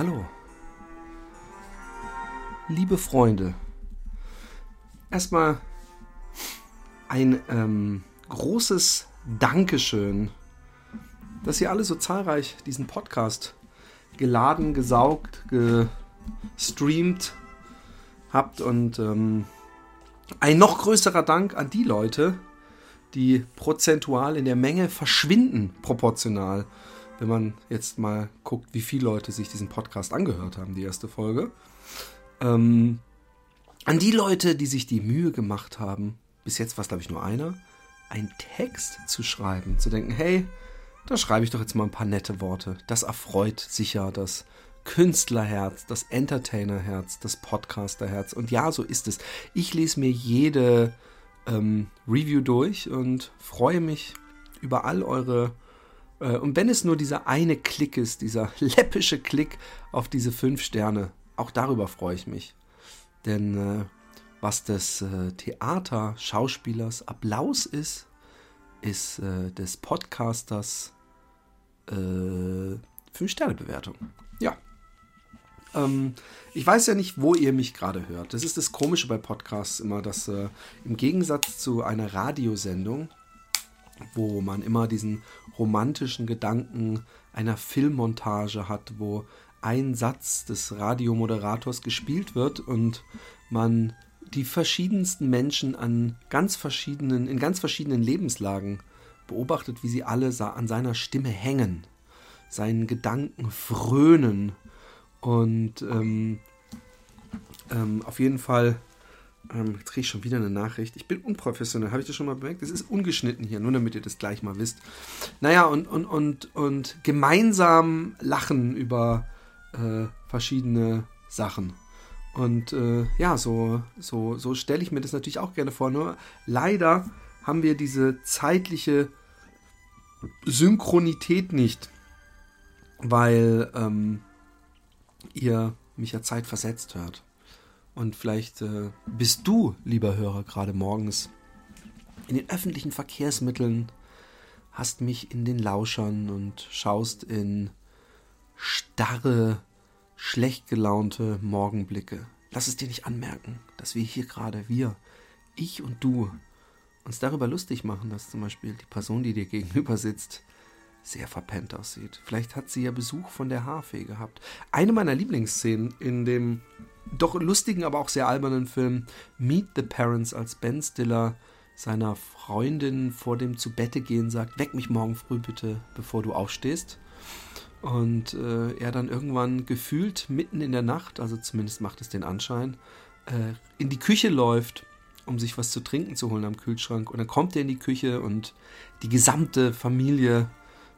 Hallo. Liebe Freunde, erstmal ein ähm, großes Dankeschön, dass ihr alle so zahlreich diesen Podcast geladen, gesaugt, gestreamt habt und ähm, ein noch größerer Dank an die Leute, die prozentual in der Menge verschwinden, proportional. Wenn man jetzt mal guckt, wie viele Leute sich diesen Podcast angehört haben, die erste Folge. Ähm, an die Leute, die sich die Mühe gemacht haben, bis jetzt war es glaube ich nur einer, einen Text zu schreiben, zu denken, hey, da schreibe ich doch jetzt mal ein paar nette Worte. Das erfreut sicher das Künstlerherz, das Entertainerherz, das Podcasterherz. Und ja, so ist es. Ich lese mir jede ähm, Review durch und freue mich über all eure. Äh, und wenn es nur dieser eine Klick ist, dieser läppische Klick auf diese fünf Sterne, auch darüber freue ich mich. Denn äh, was des äh, Theater, Schauspielers Applaus ist, ist äh, des Podcasters äh, fünf Sterne Bewertung. Ja. Ähm, ich weiß ja nicht, wo ihr mich gerade hört. Das ist das Komische bei Podcasts immer, dass äh, im Gegensatz zu einer Radiosendung, wo man immer diesen romantischen Gedanken einer Filmmontage hat, wo ein Satz des Radiomoderators gespielt wird und man die verschiedensten Menschen an ganz verschiedenen, in ganz verschiedenen Lebenslagen beobachtet, wie sie alle an seiner Stimme hängen, seinen Gedanken frönen und ähm, ähm, auf jeden Fall, ähm, jetzt kriege ich schon wieder eine Nachricht. Ich bin unprofessionell, habe ich das schon mal bemerkt? Es ist ungeschnitten hier, nur damit ihr das gleich mal wisst. Naja, und, und, und, und gemeinsam lachen über äh, verschiedene Sachen. Und äh, ja, so, so, so stelle ich mir das natürlich auch gerne vor. Nur leider haben wir diese zeitliche Synchronität nicht, weil ähm, ihr mich ja zeitversetzt hört. Und vielleicht äh, bist du, lieber Hörer, gerade morgens in den öffentlichen Verkehrsmitteln, hast mich in den Lauschern und schaust in starre, schlecht gelaunte Morgenblicke. Lass es dir nicht anmerken, dass wir hier gerade, wir, ich und du, uns darüber lustig machen, dass zum Beispiel die Person, die dir gegenüber sitzt, sehr verpennt aussieht. Vielleicht hat sie ja Besuch von der Haarfee gehabt. Eine meiner Lieblingsszenen in dem doch lustigen, aber auch sehr albernen Film Meet the Parents, als Ben Stiller seiner Freundin vor dem zu Bette gehen sagt, weck mich morgen früh bitte, bevor du aufstehst. Und äh, er dann irgendwann gefühlt mitten in der Nacht, also zumindest macht es den Anschein, äh, in die Küche läuft, um sich was zu trinken zu holen am Kühlschrank. Und dann kommt er in die Küche und die gesamte Familie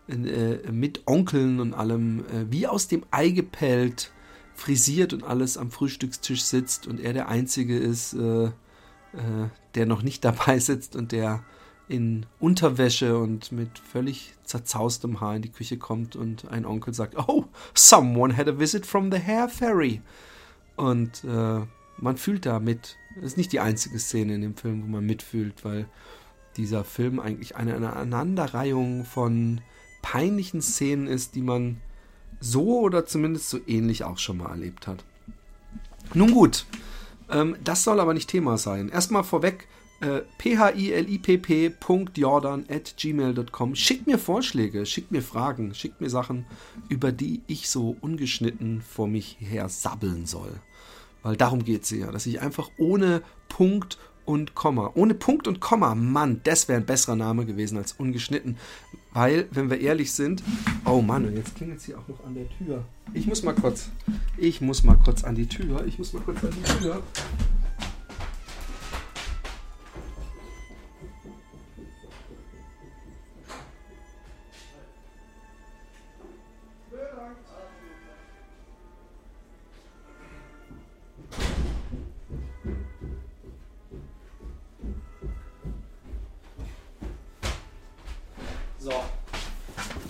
äh, mit Onkeln und allem, äh, wie aus dem Ei gepellt, frisiert und alles am Frühstückstisch sitzt und er der Einzige ist, äh, äh der noch nicht dabei sitzt und der in Unterwäsche und mit völlig zerzaustem Haar in die Küche kommt und ein Onkel sagt, oh, someone had a visit from the hair fairy. Und äh, man fühlt da mit. Das ist nicht die einzige Szene in dem Film, wo man mitfühlt, weil dieser Film eigentlich eine, eine Aneinanderreihung von peinlichen Szenen ist, die man so oder zumindest so ähnlich auch schon mal erlebt hat. Nun gut, ähm, das soll aber nicht Thema sein. Erstmal vorweg, äh, philipp.jordan at gmail.com. Schickt mir Vorschläge, schickt mir Fragen, schickt mir Sachen, über die ich so ungeschnitten vor mich her sabbeln soll. Weil darum geht es ja, dass ich einfach ohne Punkt und Komma. Ohne Punkt und Komma, Mann, das wäre ein besserer Name gewesen als ungeschnitten. Weil, wenn wir ehrlich sind, oh Mann, und jetzt klingelt es hier auch noch an der Tür. Ich muss mal kurz, ich muss mal kurz an die Tür, ich muss mal kurz an die Tür.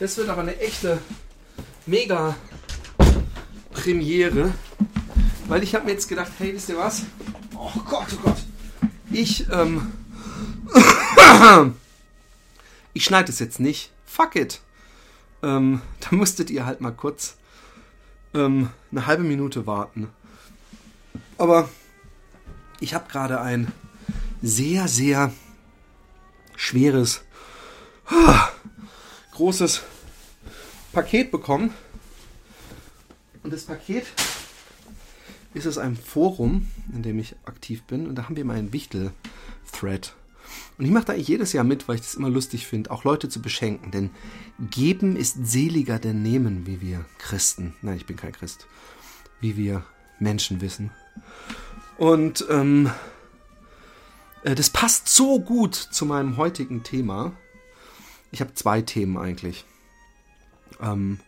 Das wird aber eine echte mega Premiere. Weil ich habe mir jetzt gedacht, hey, wisst ihr was? Oh Gott, oh Gott. Ich, ähm. ich schneide es jetzt nicht. Fuck it. Ähm, da musstet ihr halt mal kurz ähm, eine halbe Minute warten. Aber ich habe gerade ein sehr, sehr schweres, großes Paket bekommen. Und das Paket ist aus einem Forum, in dem ich aktiv bin. Und da haben wir mal einen Wichtel-Thread. Und ich mache da eigentlich jedes Jahr mit, weil ich das immer lustig finde, auch Leute zu beschenken. Denn geben ist seliger denn nehmen, wie wir Christen, nein, ich bin kein Christ, wie wir Menschen wissen. Und ähm, äh, das passt so gut zu meinem heutigen Thema. Ich habe zwei Themen eigentlich. Ähm,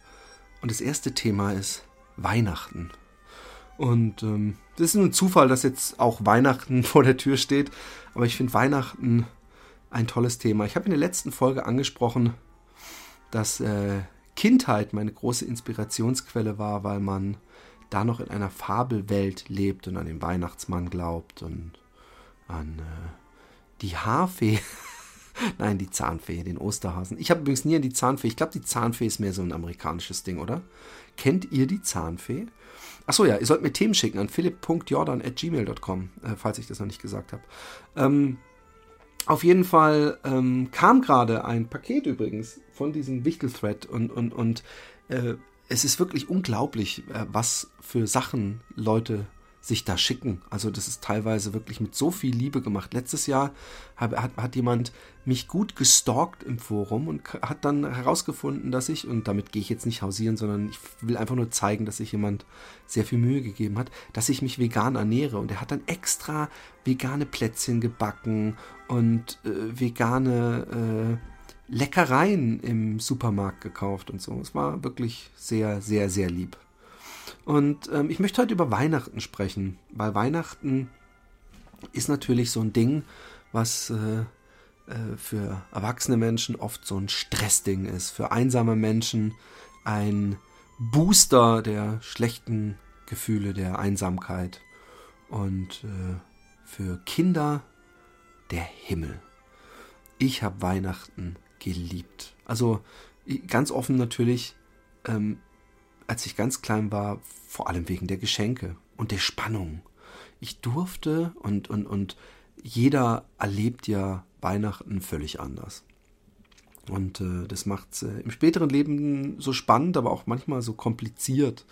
und das erste Thema ist Weihnachten. Und ähm, das ist nur ein Zufall, dass jetzt auch Weihnachten vor der Tür steht. Aber ich finde Weihnachten ein tolles Thema. Ich habe in der letzten Folge angesprochen, dass äh, Kindheit meine große Inspirationsquelle war, weil man da noch in einer Fabelwelt lebt und an den Weihnachtsmann glaubt und an äh, die Haarfee. Nein, die Zahnfee, den Osterhasen. Ich habe übrigens nie an die Zahnfee. Ich glaube, die Zahnfee ist mehr so ein amerikanisches Ding, oder? Kennt ihr die Zahnfee? Achso, ja, ihr sollt mir Themen schicken an philipp.jordan.gmail.com, äh, falls ich das noch nicht gesagt habe. Ähm, auf jeden Fall ähm, kam gerade ein Paket übrigens von diesem Wichtel-Thread und, und, und äh, es ist wirklich unglaublich, äh, was für Sachen Leute sich da schicken. Also das ist teilweise wirklich mit so viel Liebe gemacht. Letztes Jahr hat, hat, hat jemand mich gut gestalkt im Forum und hat dann herausgefunden, dass ich, und damit gehe ich jetzt nicht hausieren, sondern ich will einfach nur zeigen, dass sich jemand sehr viel Mühe gegeben hat, dass ich mich vegan ernähre. Und er hat dann extra vegane Plätzchen gebacken und äh, vegane äh, Leckereien im Supermarkt gekauft und so. Es war wirklich sehr, sehr, sehr lieb. Und ähm, ich möchte heute über Weihnachten sprechen, weil Weihnachten ist natürlich so ein Ding, was äh, äh, für erwachsene Menschen oft so ein Stressding ist, für einsame Menschen ein Booster der schlechten Gefühle, der Einsamkeit und äh, für Kinder der Himmel. Ich habe Weihnachten geliebt. Also ganz offen natürlich, ähm, als ich ganz klein war, vor allem wegen der Geschenke und der Spannung. Ich durfte und, und, und jeder erlebt ja Weihnachten völlig anders. Und äh, das macht es äh, im späteren Leben so spannend, aber auch manchmal so kompliziert,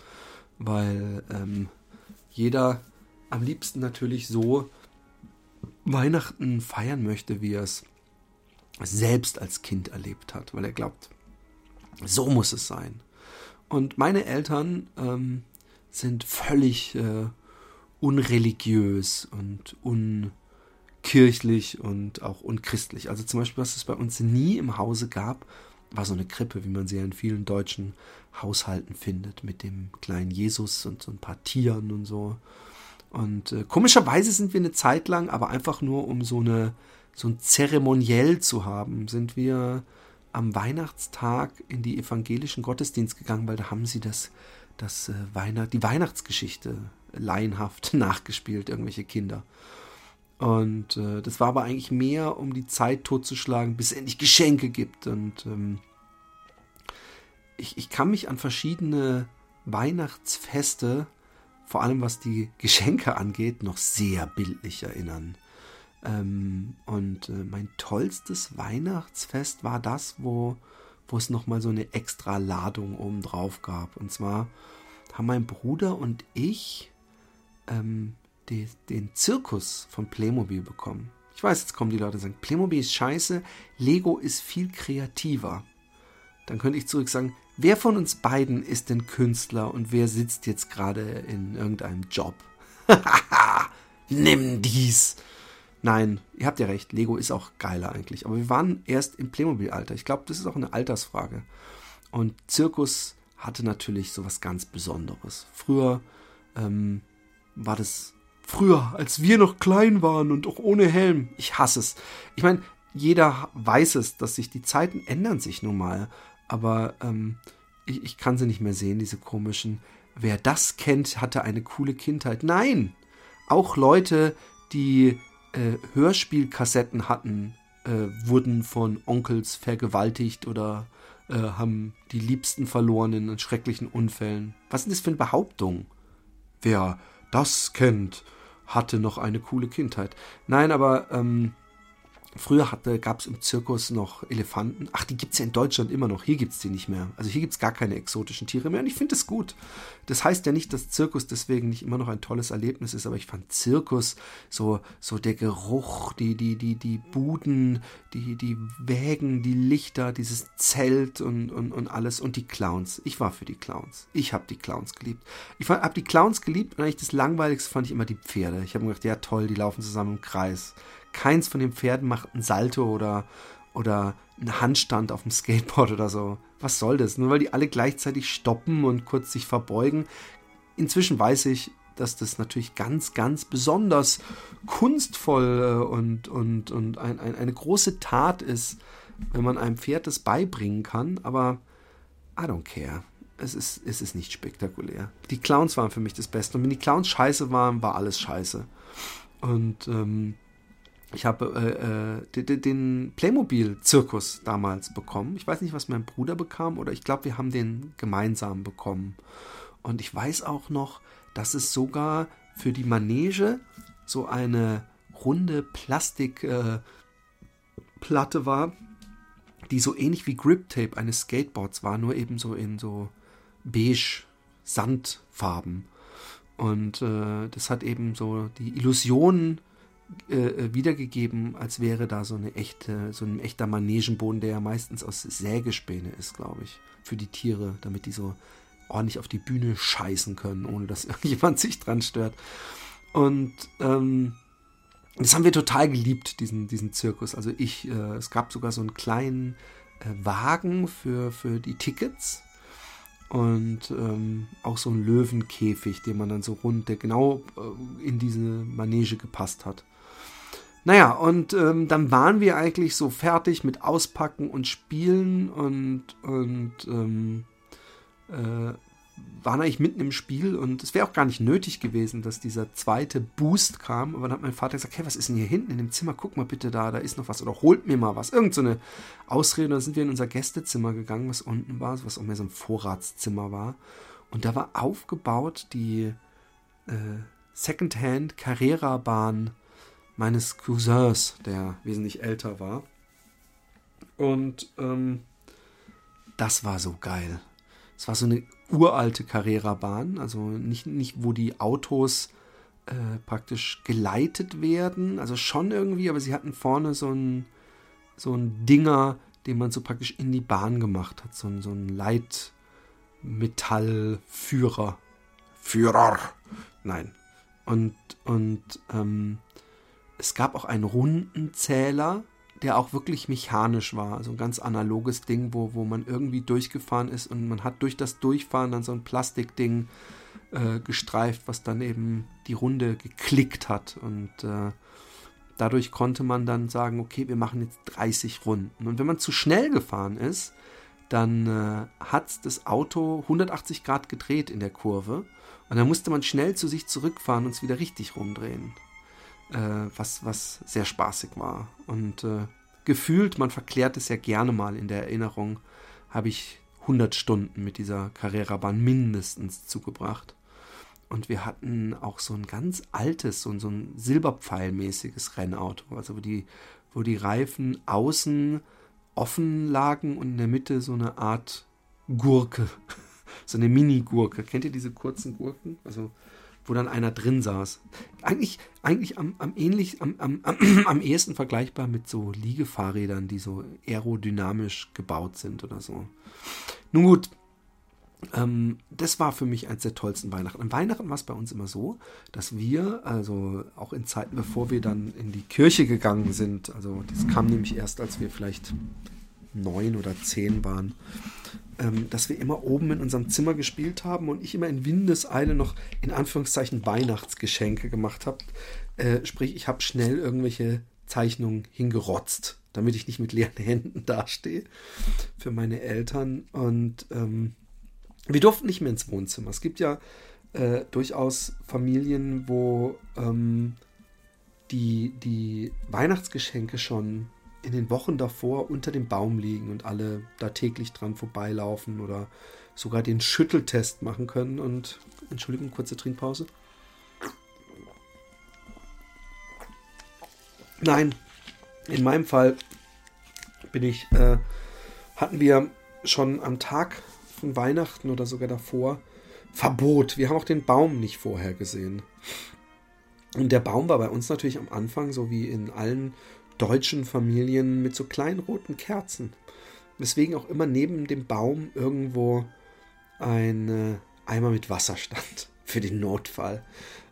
weil ähm, jeder am liebsten natürlich so Weihnachten feiern möchte, wie er es selbst als Kind erlebt hat, weil er glaubt, so muss es sein. Und meine Eltern ähm, sind völlig äh, unreligiös und unkirchlich und auch unchristlich. Also zum Beispiel, was es bei uns nie im Hause gab, war so eine Krippe, wie man sie ja in vielen deutschen Haushalten findet, mit dem kleinen Jesus und so ein paar Tieren und so. Und äh, komischerweise sind wir eine Zeit lang, aber einfach nur um so eine so ein Zeremoniell zu haben, sind wir am Weihnachtstag in die evangelischen Gottesdienst gegangen, weil da haben sie das, das äh, Weihnacht, die Weihnachtsgeschichte laienhaft nachgespielt, irgendwelche Kinder. Und äh, das war aber eigentlich mehr, um die Zeit totzuschlagen, bis es endlich Geschenke gibt. Und ähm, ich, ich kann mich an verschiedene Weihnachtsfeste, vor allem was die Geschenke angeht, noch sehr bildlich erinnern. Ähm, und äh, mein tollstes Weihnachtsfest war das, wo, wo es nochmal so eine extra Ladung oben drauf gab. Und zwar haben mein Bruder und ich ähm, die, den Zirkus von Playmobil bekommen. Ich weiß, jetzt kommen die Leute und sagen, Playmobil ist scheiße, Lego ist viel kreativer. Dann könnte ich zurück sagen, wer von uns beiden ist denn Künstler und wer sitzt jetzt gerade in irgendeinem Job? Nimm dies! Nein, ihr habt ja recht, Lego ist auch geiler eigentlich. Aber wir waren erst im Playmobil-Alter. Ich glaube, das ist auch eine Altersfrage. Und Zirkus hatte natürlich so was ganz Besonderes. Früher ähm, war das früher, als wir noch klein waren und auch ohne Helm. Ich hasse es. Ich meine, jeder weiß es, dass sich die Zeiten ändern sich nun mal. Aber ähm, ich, ich kann sie nicht mehr sehen, diese komischen. Wer das kennt, hatte eine coole Kindheit. Nein! Auch Leute, die äh, Hörspielkassetten hatten, äh, wurden von Onkels vergewaltigt oder äh, haben die Liebsten verloren in schrecklichen Unfällen. Was ist das für eine Behauptung? Wer das kennt, hatte noch eine coole Kindheit. Nein, aber ähm, Früher gab es im Zirkus noch Elefanten. Ach, die gibt es ja in Deutschland immer noch. Hier gibt es die nicht mehr. Also hier gibt es gar keine exotischen Tiere mehr. Und ich finde das gut. Das heißt ja nicht, dass Zirkus deswegen nicht immer noch ein tolles Erlebnis ist, aber ich fand Zirkus, so, so der Geruch, die, die, die, die Buden, die, die Wägen, die Lichter, dieses Zelt und, und, und alles und die Clowns. Ich war für die Clowns. Ich habe die Clowns geliebt. Ich habe die Clowns geliebt und eigentlich das Langweiligste fand ich immer die Pferde. Ich habe mir gedacht, ja toll, die laufen zusammen im Kreis keins von den Pferden macht einen Salto oder, oder einen Handstand auf dem Skateboard oder so. Was soll das? Nur weil die alle gleichzeitig stoppen und kurz sich verbeugen. Inzwischen weiß ich, dass das natürlich ganz, ganz besonders kunstvoll äh, und, und, und ein, ein, eine große Tat ist, wenn man einem Pferd das beibringen kann. Aber I don't care. Es ist, es ist nicht spektakulär. Die Clowns waren für mich das Beste. Und wenn die Clowns scheiße waren, war alles scheiße. Und ähm, ich habe äh, äh, den Playmobil-Zirkus damals bekommen. Ich weiß nicht, was mein Bruder bekam, oder ich glaube, wir haben den gemeinsam bekommen. Und ich weiß auch noch, dass es sogar für die Manege so eine runde Plastikplatte äh, war, die so ähnlich wie Grip Tape eines Skateboards war, nur eben so in so beige Sandfarben. Und äh, das hat eben so die Illusion äh, äh, wiedergegeben, als wäre da so eine echte, so ein echter Manegenboden, der ja meistens aus Sägespäne ist, glaube ich, für die Tiere, damit die so ordentlich auf die Bühne scheißen können, ohne dass irgendjemand sich dran stört. Und ähm, das haben wir total geliebt, diesen, diesen Zirkus. Also ich, äh, es gab sogar so einen kleinen äh, Wagen für, für die Tickets und ähm, auch so einen Löwenkäfig, den man dann so rund, der genau äh, in diese Manege gepasst hat. Naja, und ähm, dann waren wir eigentlich so fertig mit Auspacken und Spielen und, und ähm, äh, waren eigentlich mitten im Spiel und es wäre auch gar nicht nötig gewesen, dass dieser zweite Boost kam. Aber dann hat mein Vater gesagt, hey, was ist denn hier hinten in dem Zimmer? Guck mal bitte da, da ist noch was oder holt mir mal was. Irgend so eine Ausrede. Und dann sind wir in unser Gästezimmer gegangen, was unten war, was auch mehr so ein Vorratszimmer war. Und da war aufgebaut die äh, Secondhand Carrera-Bahn meines Cousins, der wesentlich älter war. Und ähm, das war so geil. Es war so eine uralte Carrera-Bahn, also nicht, nicht wo die Autos äh, praktisch geleitet werden, also schon irgendwie, aber sie hatten vorne so ein, so ein Dinger, den man so praktisch in die Bahn gemacht hat, so, ein, so ein Leitmetallführer. Führer! Nein. Und, und ähm, es gab auch einen Rundenzähler, der auch wirklich mechanisch war. Also ein ganz analoges Ding, wo, wo man irgendwie durchgefahren ist und man hat durch das Durchfahren dann so ein Plastikding äh, gestreift, was dann eben die Runde geklickt hat. Und äh, dadurch konnte man dann sagen, okay, wir machen jetzt 30 Runden. Und wenn man zu schnell gefahren ist, dann äh, hat das Auto 180 Grad gedreht in der Kurve. Und dann musste man schnell zu sich zurückfahren und es wieder richtig rumdrehen äh, was, was sehr spaßig war. Und äh, gefühlt, man verklärt es ja gerne mal in der Erinnerung, habe ich 100 Stunden mit dieser Carrera-Bahn mindestens zugebracht. Und wir hatten auch so ein ganz altes, so, so ein Silberpfeilmäßiges Rennauto, also wo die, wo die Reifen außen offen lagen und in der Mitte so eine Art Gurke, so eine Mini-Gurke. Kennt ihr diese kurzen Gurken? Also wo dann einer drin saß. Eigentlich, eigentlich am, am ähnlich, am, am, am ehesten vergleichbar mit so Liegefahrrädern, die so aerodynamisch gebaut sind oder so. Nun gut, ähm, das war für mich eines der tollsten Weihnachten. An Weihnachten war es bei uns immer so, dass wir, also auch in Zeiten, bevor wir dann in die Kirche gegangen sind, also das kam nämlich erst, als wir vielleicht neun oder zehn waren, ähm, dass wir immer oben in unserem Zimmer gespielt haben und ich immer in Windeseile noch in Anführungszeichen Weihnachtsgeschenke gemacht habe. Äh, sprich, ich habe schnell irgendwelche Zeichnungen hingerotzt, damit ich nicht mit leeren Händen dastehe für meine Eltern. Und ähm, wir durften nicht mehr ins Wohnzimmer. Es gibt ja äh, durchaus Familien, wo ähm, die, die Weihnachtsgeschenke schon in den Wochen davor unter dem Baum liegen und alle da täglich dran vorbeilaufen oder sogar den Schütteltest machen können. Und Entschuldigung, kurze Trinkpause. Nein, in meinem Fall bin ich, äh, hatten wir schon am Tag von Weihnachten oder sogar davor Verbot. Wir haben auch den Baum nicht vorher gesehen. Und der Baum war bei uns natürlich am Anfang, so wie in allen deutschen Familien, mit so kleinen roten Kerzen. Weswegen auch immer neben dem Baum irgendwo ein Eimer mit Wasser stand. Für den Notfall.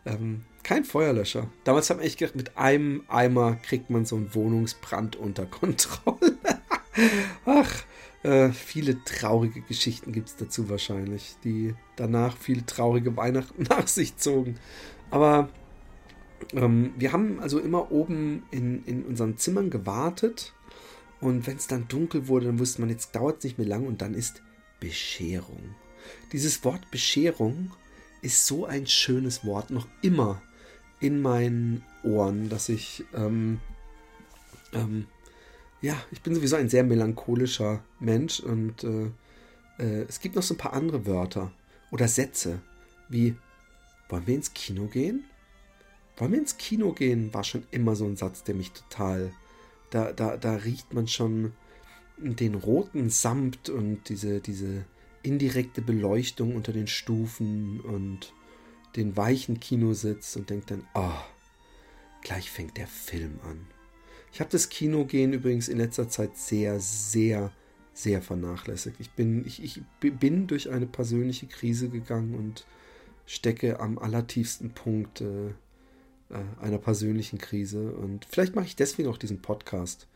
Ähm, kein Feuerlöscher. Damals haben wir echt gedacht, mit einem Eimer kriegt man so einen Wohnungsbrand unter Kontrolle. Ach, äh, viele traurige Geschichten gibt es dazu wahrscheinlich, die danach viele traurige Weihnachten nach sich zogen. Aber ähm, wir haben also immer oben in, in unseren Zimmern gewartet. Und wenn es dann dunkel wurde, dann wusste man, jetzt dauert es nicht mehr lang und dann ist Bescherung. Dieses Wort Bescherung ist so ein schönes Wort, noch immer in meinen Ohren, dass ich, ähm, ähm, ja, ich bin sowieso ein sehr melancholischer Mensch und äh, äh, es gibt noch so ein paar andere Wörter oder Sätze wie, wollen wir ins Kino gehen? Wollen wir ins Kino gehen? War schon immer so ein Satz, der mich total, da, da, da riecht man schon den roten Samt und diese, diese indirekte Beleuchtung unter den Stufen und den weichen Kinositz und denkt dann, ah, oh, gleich fängt der Film an. Ich habe das Kinogehen übrigens in letzter Zeit sehr, sehr, sehr vernachlässigt. Ich bin, ich, ich bin durch eine persönliche Krise gegangen und stecke am allertiefsten Punkt äh, einer persönlichen Krise. Und vielleicht mache ich deswegen auch diesen Podcast.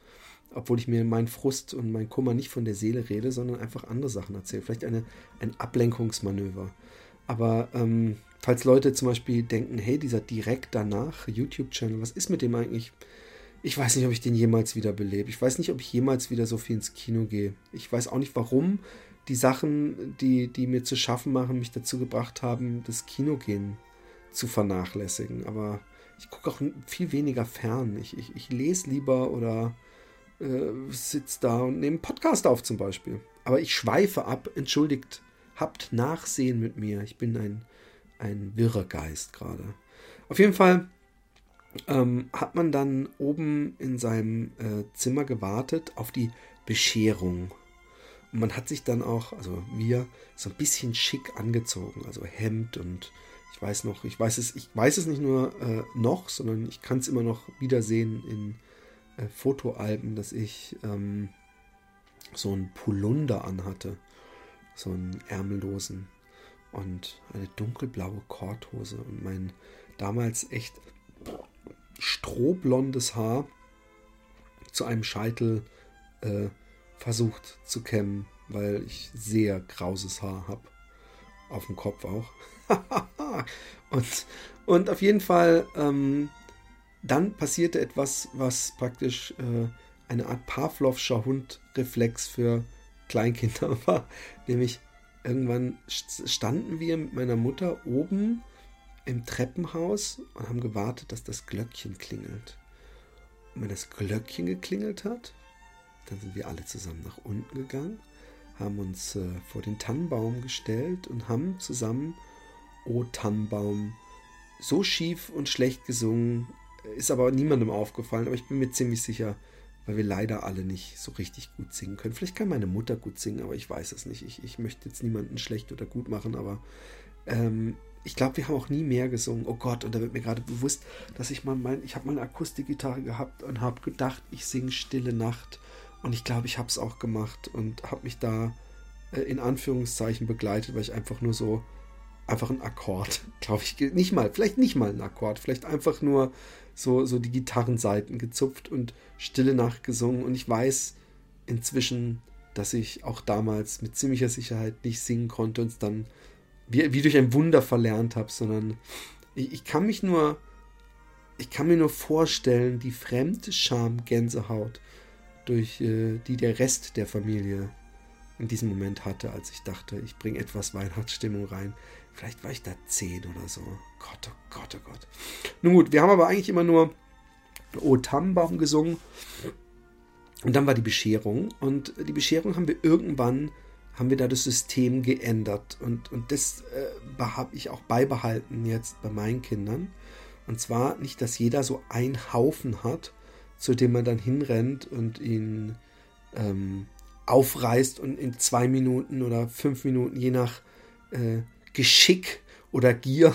Obwohl ich mir meinen Frust und meinen Kummer nicht von der Seele rede, sondern einfach andere Sachen erzähle. Vielleicht eine, ein Ablenkungsmanöver. Aber ähm, falls Leute zum Beispiel denken, hey, dieser direkt danach YouTube-Channel, was ist mit dem eigentlich? Ich weiß nicht, ob ich den jemals wieder belebe. Ich weiß nicht, ob ich jemals wieder so viel ins Kino gehe. Ich weiß auch nicht, warum die Sachen, die, die mir zu schaffen machen, mich dazu gebracht haben, das Kinogehen zu vernachlässigen. Aber ich gucke auch viel weniger fern. Ich, ich, ich lese lieber oder äh, sitze da und nehme einen Podcast auf zum Beispiel. Aber ich schweife ab. Entschuldigt, habt Nachsehen mit mir. Ich bin ein ein wirrer Geist gerade. Auf jeden Fall ähm, hat man dann oben in seinem äh, Zimmer gewartet auf die Bescherung. Und man hat sich dann auch, also wir, so ein bisschen schick angezogen. Also Hemd und ich weiß noch, ich weiß es, ich weiß es nicht nur äh, noch, sondern ich kann es immer noch wiedersehen in äh, Fotoalben, dass ich ähm, so einen Polunder anhatte. So einen ärmellosen und eine dunkelblaue Korthose und mein damals echt strohblondes Haar zu einem Scheitel äh, versucht zu kämmen, weil ich sehr grauses Haar habe. Auf dem Kopf auch. und, und auf jeden Fall, ähm, dann passierte etwas, was praktisch äh, eine Art Pavlovscher Hundreflex für Kleinkinder war. Nämlich irgendwann standen wir mit meiner Mutter oben im Treppenhaus und haben gewartet, dass das Glöckchen klingelt. Und wenn das Glöckchen geklingelt hat, dann sind wir alle zusammen nach unten gegangen, haben uns äh, vor den Tannenbaum gestellt und haben zusammen O Tannenbaum so schief und schlecht gesungen, ist aber niemandem aufgefallen, aber ich bin mir ziemlich sicher, weil wir leider alle nicht so richtig gut singen können. Vielleicht kann meine Mutter gut singen, aber ich weiß es nicht. Ich, ich möchte jetzt niemanden schlecht oder gut machen, aber ähm, ich glaube, wir haben auch nie mehr gesungen. Oh Gott, und da wird mir gerade bewusst, dass ich mal mein, ich habe mal eine Akustikgitarre gehabt und habe gedacht, ich singe Stille Nacht. Und ich glaube, ich habe es auch gemacht und habe mich da äh, in Anführungszeichen begleitet, weil ich einfach nur so, einfach ein Akkord, glaube ich, nicht mal, vielleicht nicht mal ein Akkord, vielleicht einfach nur so, so die Gitarrenseiten gezupft und Stille Nacht gesungen. Und ich weiß inzwischen, dass ich auch damals mit ziemlicher Sicherheit nicht singen konnte und es dann wie, wie durch ein Wunder verlernt habe, sondern ich, ich kann mich nur, ich kann mir nur vorstellen, die Fremdscham-Gänsehaut, durch äh, die der Rest der Familie in diesem Moment hatte, als ich dachte, ich bringe etwas Weihnachtsstimmung rein. Vielleicht war ich da zehn oder so. Gott, oh Gott, oh Gott. Nun gut, wir haben aber eigentlich immer nur O Tannenbaum gesungen. Und dann war die Bescherung. Und die Bescherung haben wir irgendwann, haben wir da das System geändert. Und, und das äh, habe ich auch beibehalten jetzt bei meinen Kindern. Und zwar nicht, dass jeder so einen Haufen hat, zu dem man dann hinrennt und ihn ähm, aufreißt und in zwei Minuten oder fünf Minuten, je nach äh, Geschick oder Gier,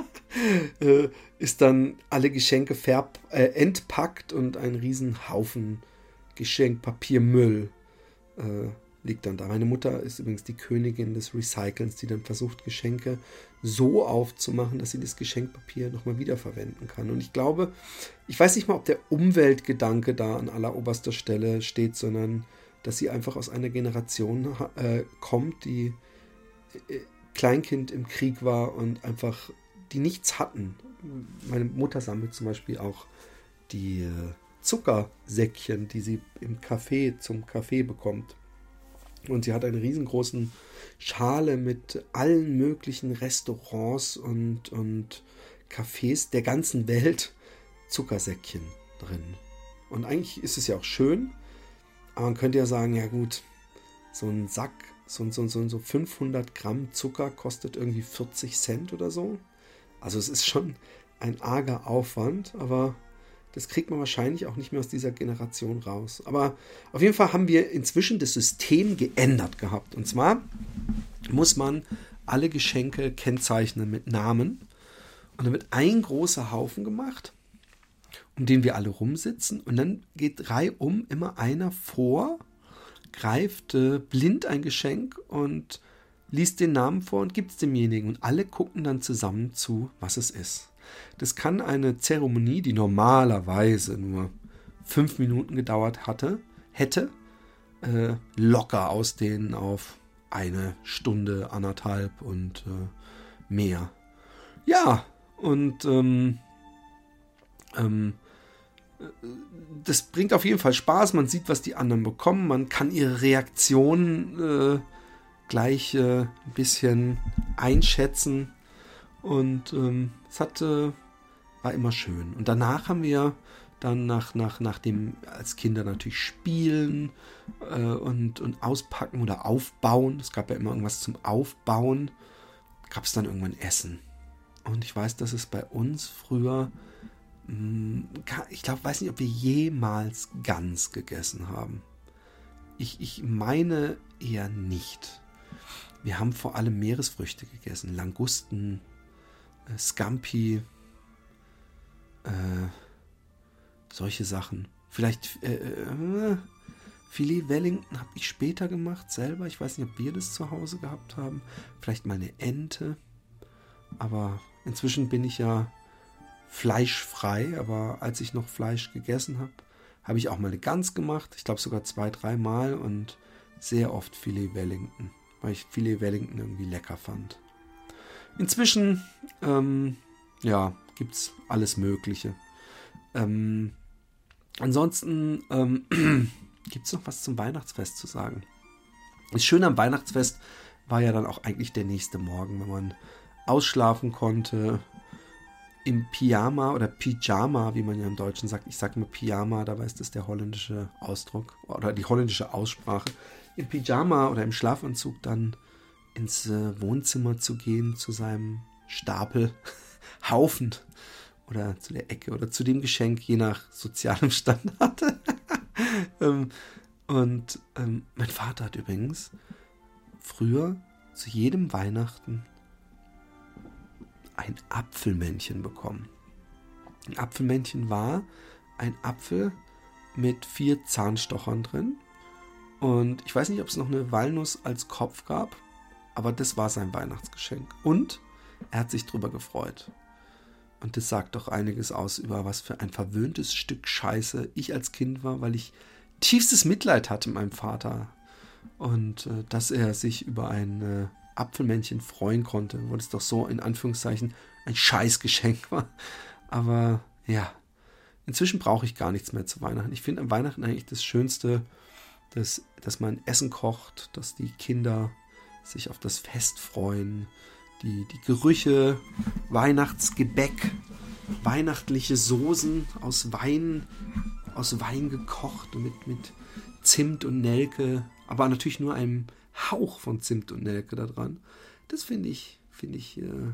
äh, ist dann alle Geschenke verb, äh, entpackt und ein Riesenhaufen Geschenkpapiermüll äh, liegt dann da. Meine Mutter ist übrigens die Königin des Recyclens, die dann versucht, Geschenke so aufzumachen, dass sie das Geschenkpapier nochmal wiederverwenden kann. Und ich glaube, ich weiß nicht mal, ob der Umweltgedanke da an alleroberster Stelle steht, sondern dass sie einfach aus einer Generation äh, kommt, die äh, Kleinkind im Krieg war und einfach die nichts hatten. Meine Mutter sammelt zum Beispiel auch die äh, Zuckersäckchen, die sie im Café zum Kaffee bekommt. Und sie hat eine riesengroßen Schale mit allen möglichen Restaurants und, und Cafés der ganzen Welt Zuckersäckchen drin. Und eigentlich ist es ja auch schön, aber man könnte ja sagen, ja gut, so ein Sack, so, so, so, so 500 Gramm Zucker kostet irgendwie 40 Cent oder so. Also es ist schon ein arger Aufwand, aber das kriegt man wahrscheinlich auch nicht mehr aus dieser Generation raus. Aber auf jeden Fall haben wir inzwischen das System geändert gehabt. Und zwar muss man alle Geschenke kennzeichnen mit Namen. Und dann wird ein großer Haufen gemacht, um den wir alle rumsitzen. Und dann geht reihum immer einer vor, greift äh, blind ein Geschenk und liest den Namen vor und gibt es demjenigen. Und alle gucken dann zusammen zu, was es ist. Das kann eine Zeremonie, die normalerweise nur fünf Minuten gedauert hatte, hätte, äh, locker ausdehnen auf eine Stunde, anderthalb und äh, mehr. Ja, und ähm, ähm, das bringt auf jeden Fall Spaß. Man sieht, was die anderen bekommen. Man kann ihre Reaktion äh, gleich äh, ein bisschen einschätzen. Und ähm, es hatte, war immer schön. Und danach haben wir dann nach, nach, nach dem, als Kinder natürlich spielen äh, und, und auspacken oder aufbauen. Es gab ja immer irgendwas zum Aufbauen. Gab es dann irgendwann Essen. Und ich weiß, dass es bei uns früher, mh, hm, ich glaube, weiß nicht, ob wir jemals ganz gegessen haben. Ich, ich meine eher nicht. Wir haben vor allem Meeresfrüchte gegessen, Langusten, äh, Scampi, äh, solche Sachen. Vielleicht äh, äh, Filet Wellington habe ich später gemacht selber. Ich weiß nicht, ob wir das zu Hause gehabt haben. Vielleicht mal eine Ente. Aber inzwischen bin ich ja fleischfrei. Aber als ich noch Fleisch gegessen habe, habe ich auch mal eine Gans gemacht. Ich glaube sogar zwei, dreimal und sehr oft Filet Wellington, weil ich Filet Wellington irgendwie lecker fand. Inzwischen, ähm, ja, gibt es alles Mögliche. Ähm, ansonsten ähm, gibt es noch was zum Weihnachtsfest zu sagen. Das Schöne am Weihnachtsfest war ja dann auch eigentlich der nächste Morgen, wenn man ausschlafen konnte, im Pyjama oder Pyjama, wie man ja im Deutschen sagt. Ich sage mal Pyjama, dabei ist das der holländische Ausdruck oder die holländische Aussprache. Im Pyjama oder im Schlafanzug dann ins äh, Wohnzimmer zu gehen, zu seinem Stapel, Haufen oder zu der Ecke oder zu dem Geschenk, je nach sozialem Standard. ähm, und ähm, mein Vater hat übrigens früher zu jedem Weihnachten ein Apfelmännchen bekommen. Ein Apfelmännchen war ein Apfel mit vier Zahnstochern drin. Und ich weiß nicht, ob es noch eine Walnuss als Kopf gab. Aber das war sein Weihnachtsgeschenk. Und er hat sich drüber gefreut. Und das sagt doch einiges aus über was für ein verwöhntes Stück Scheiße ich als Kind war, weil ich tiefstes Mitleid hatte mit meinem Vater. Und äh, dass er sich über ein äh, Apfelmännchen freuen konnte, wo das doch so in Anführungszeichen ein Scheißgeschenk war. Aber ja, inzwischen brauche ich gar nichts mehr zu Weihnachten. Ich finde an Weihnachten eigentlich das Schönste, dass, dass man Essen kocht, dass die Kinder sich auf das Fest freuen, die, die Gerüche, Weihnachtsgebäck, weihnachtliche Soßen aus Wein, aus Wein gekocht mit, mit Zimt und Nelke, aber natürlich nur einem Hauch von Zimt und Nelke da dran. Das finde ich, finde ich äh,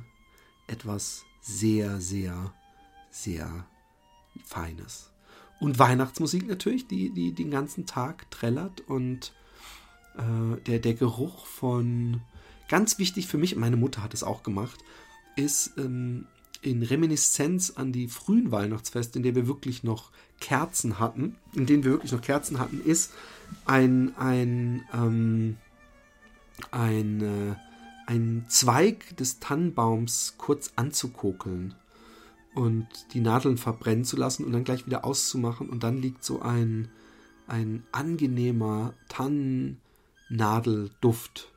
etwas sehr, sehr, sehr Feines. Und Weihnachtsmusik natürlich, die, die den ganzen Tag trällert und äh, der, der Geruch von, ganz wichtig für mich, meine Mutter hat es auch gemacht, ist ähm, in Reminiszenz an die frühen Weihnachtsfeste, in denen wir wirklich noch Kerzen hatten, in denen wir wirklich noch Kerzen hatten, ist ein, ein, ähm, ein, äh, ein Zweig des Tannenbaums kurz anzukokeln und die Nadeln verbrennen zu lassen und dann gleich wieder auszumachen und dann liegt so ein, ein angenehmer Tannennadelduft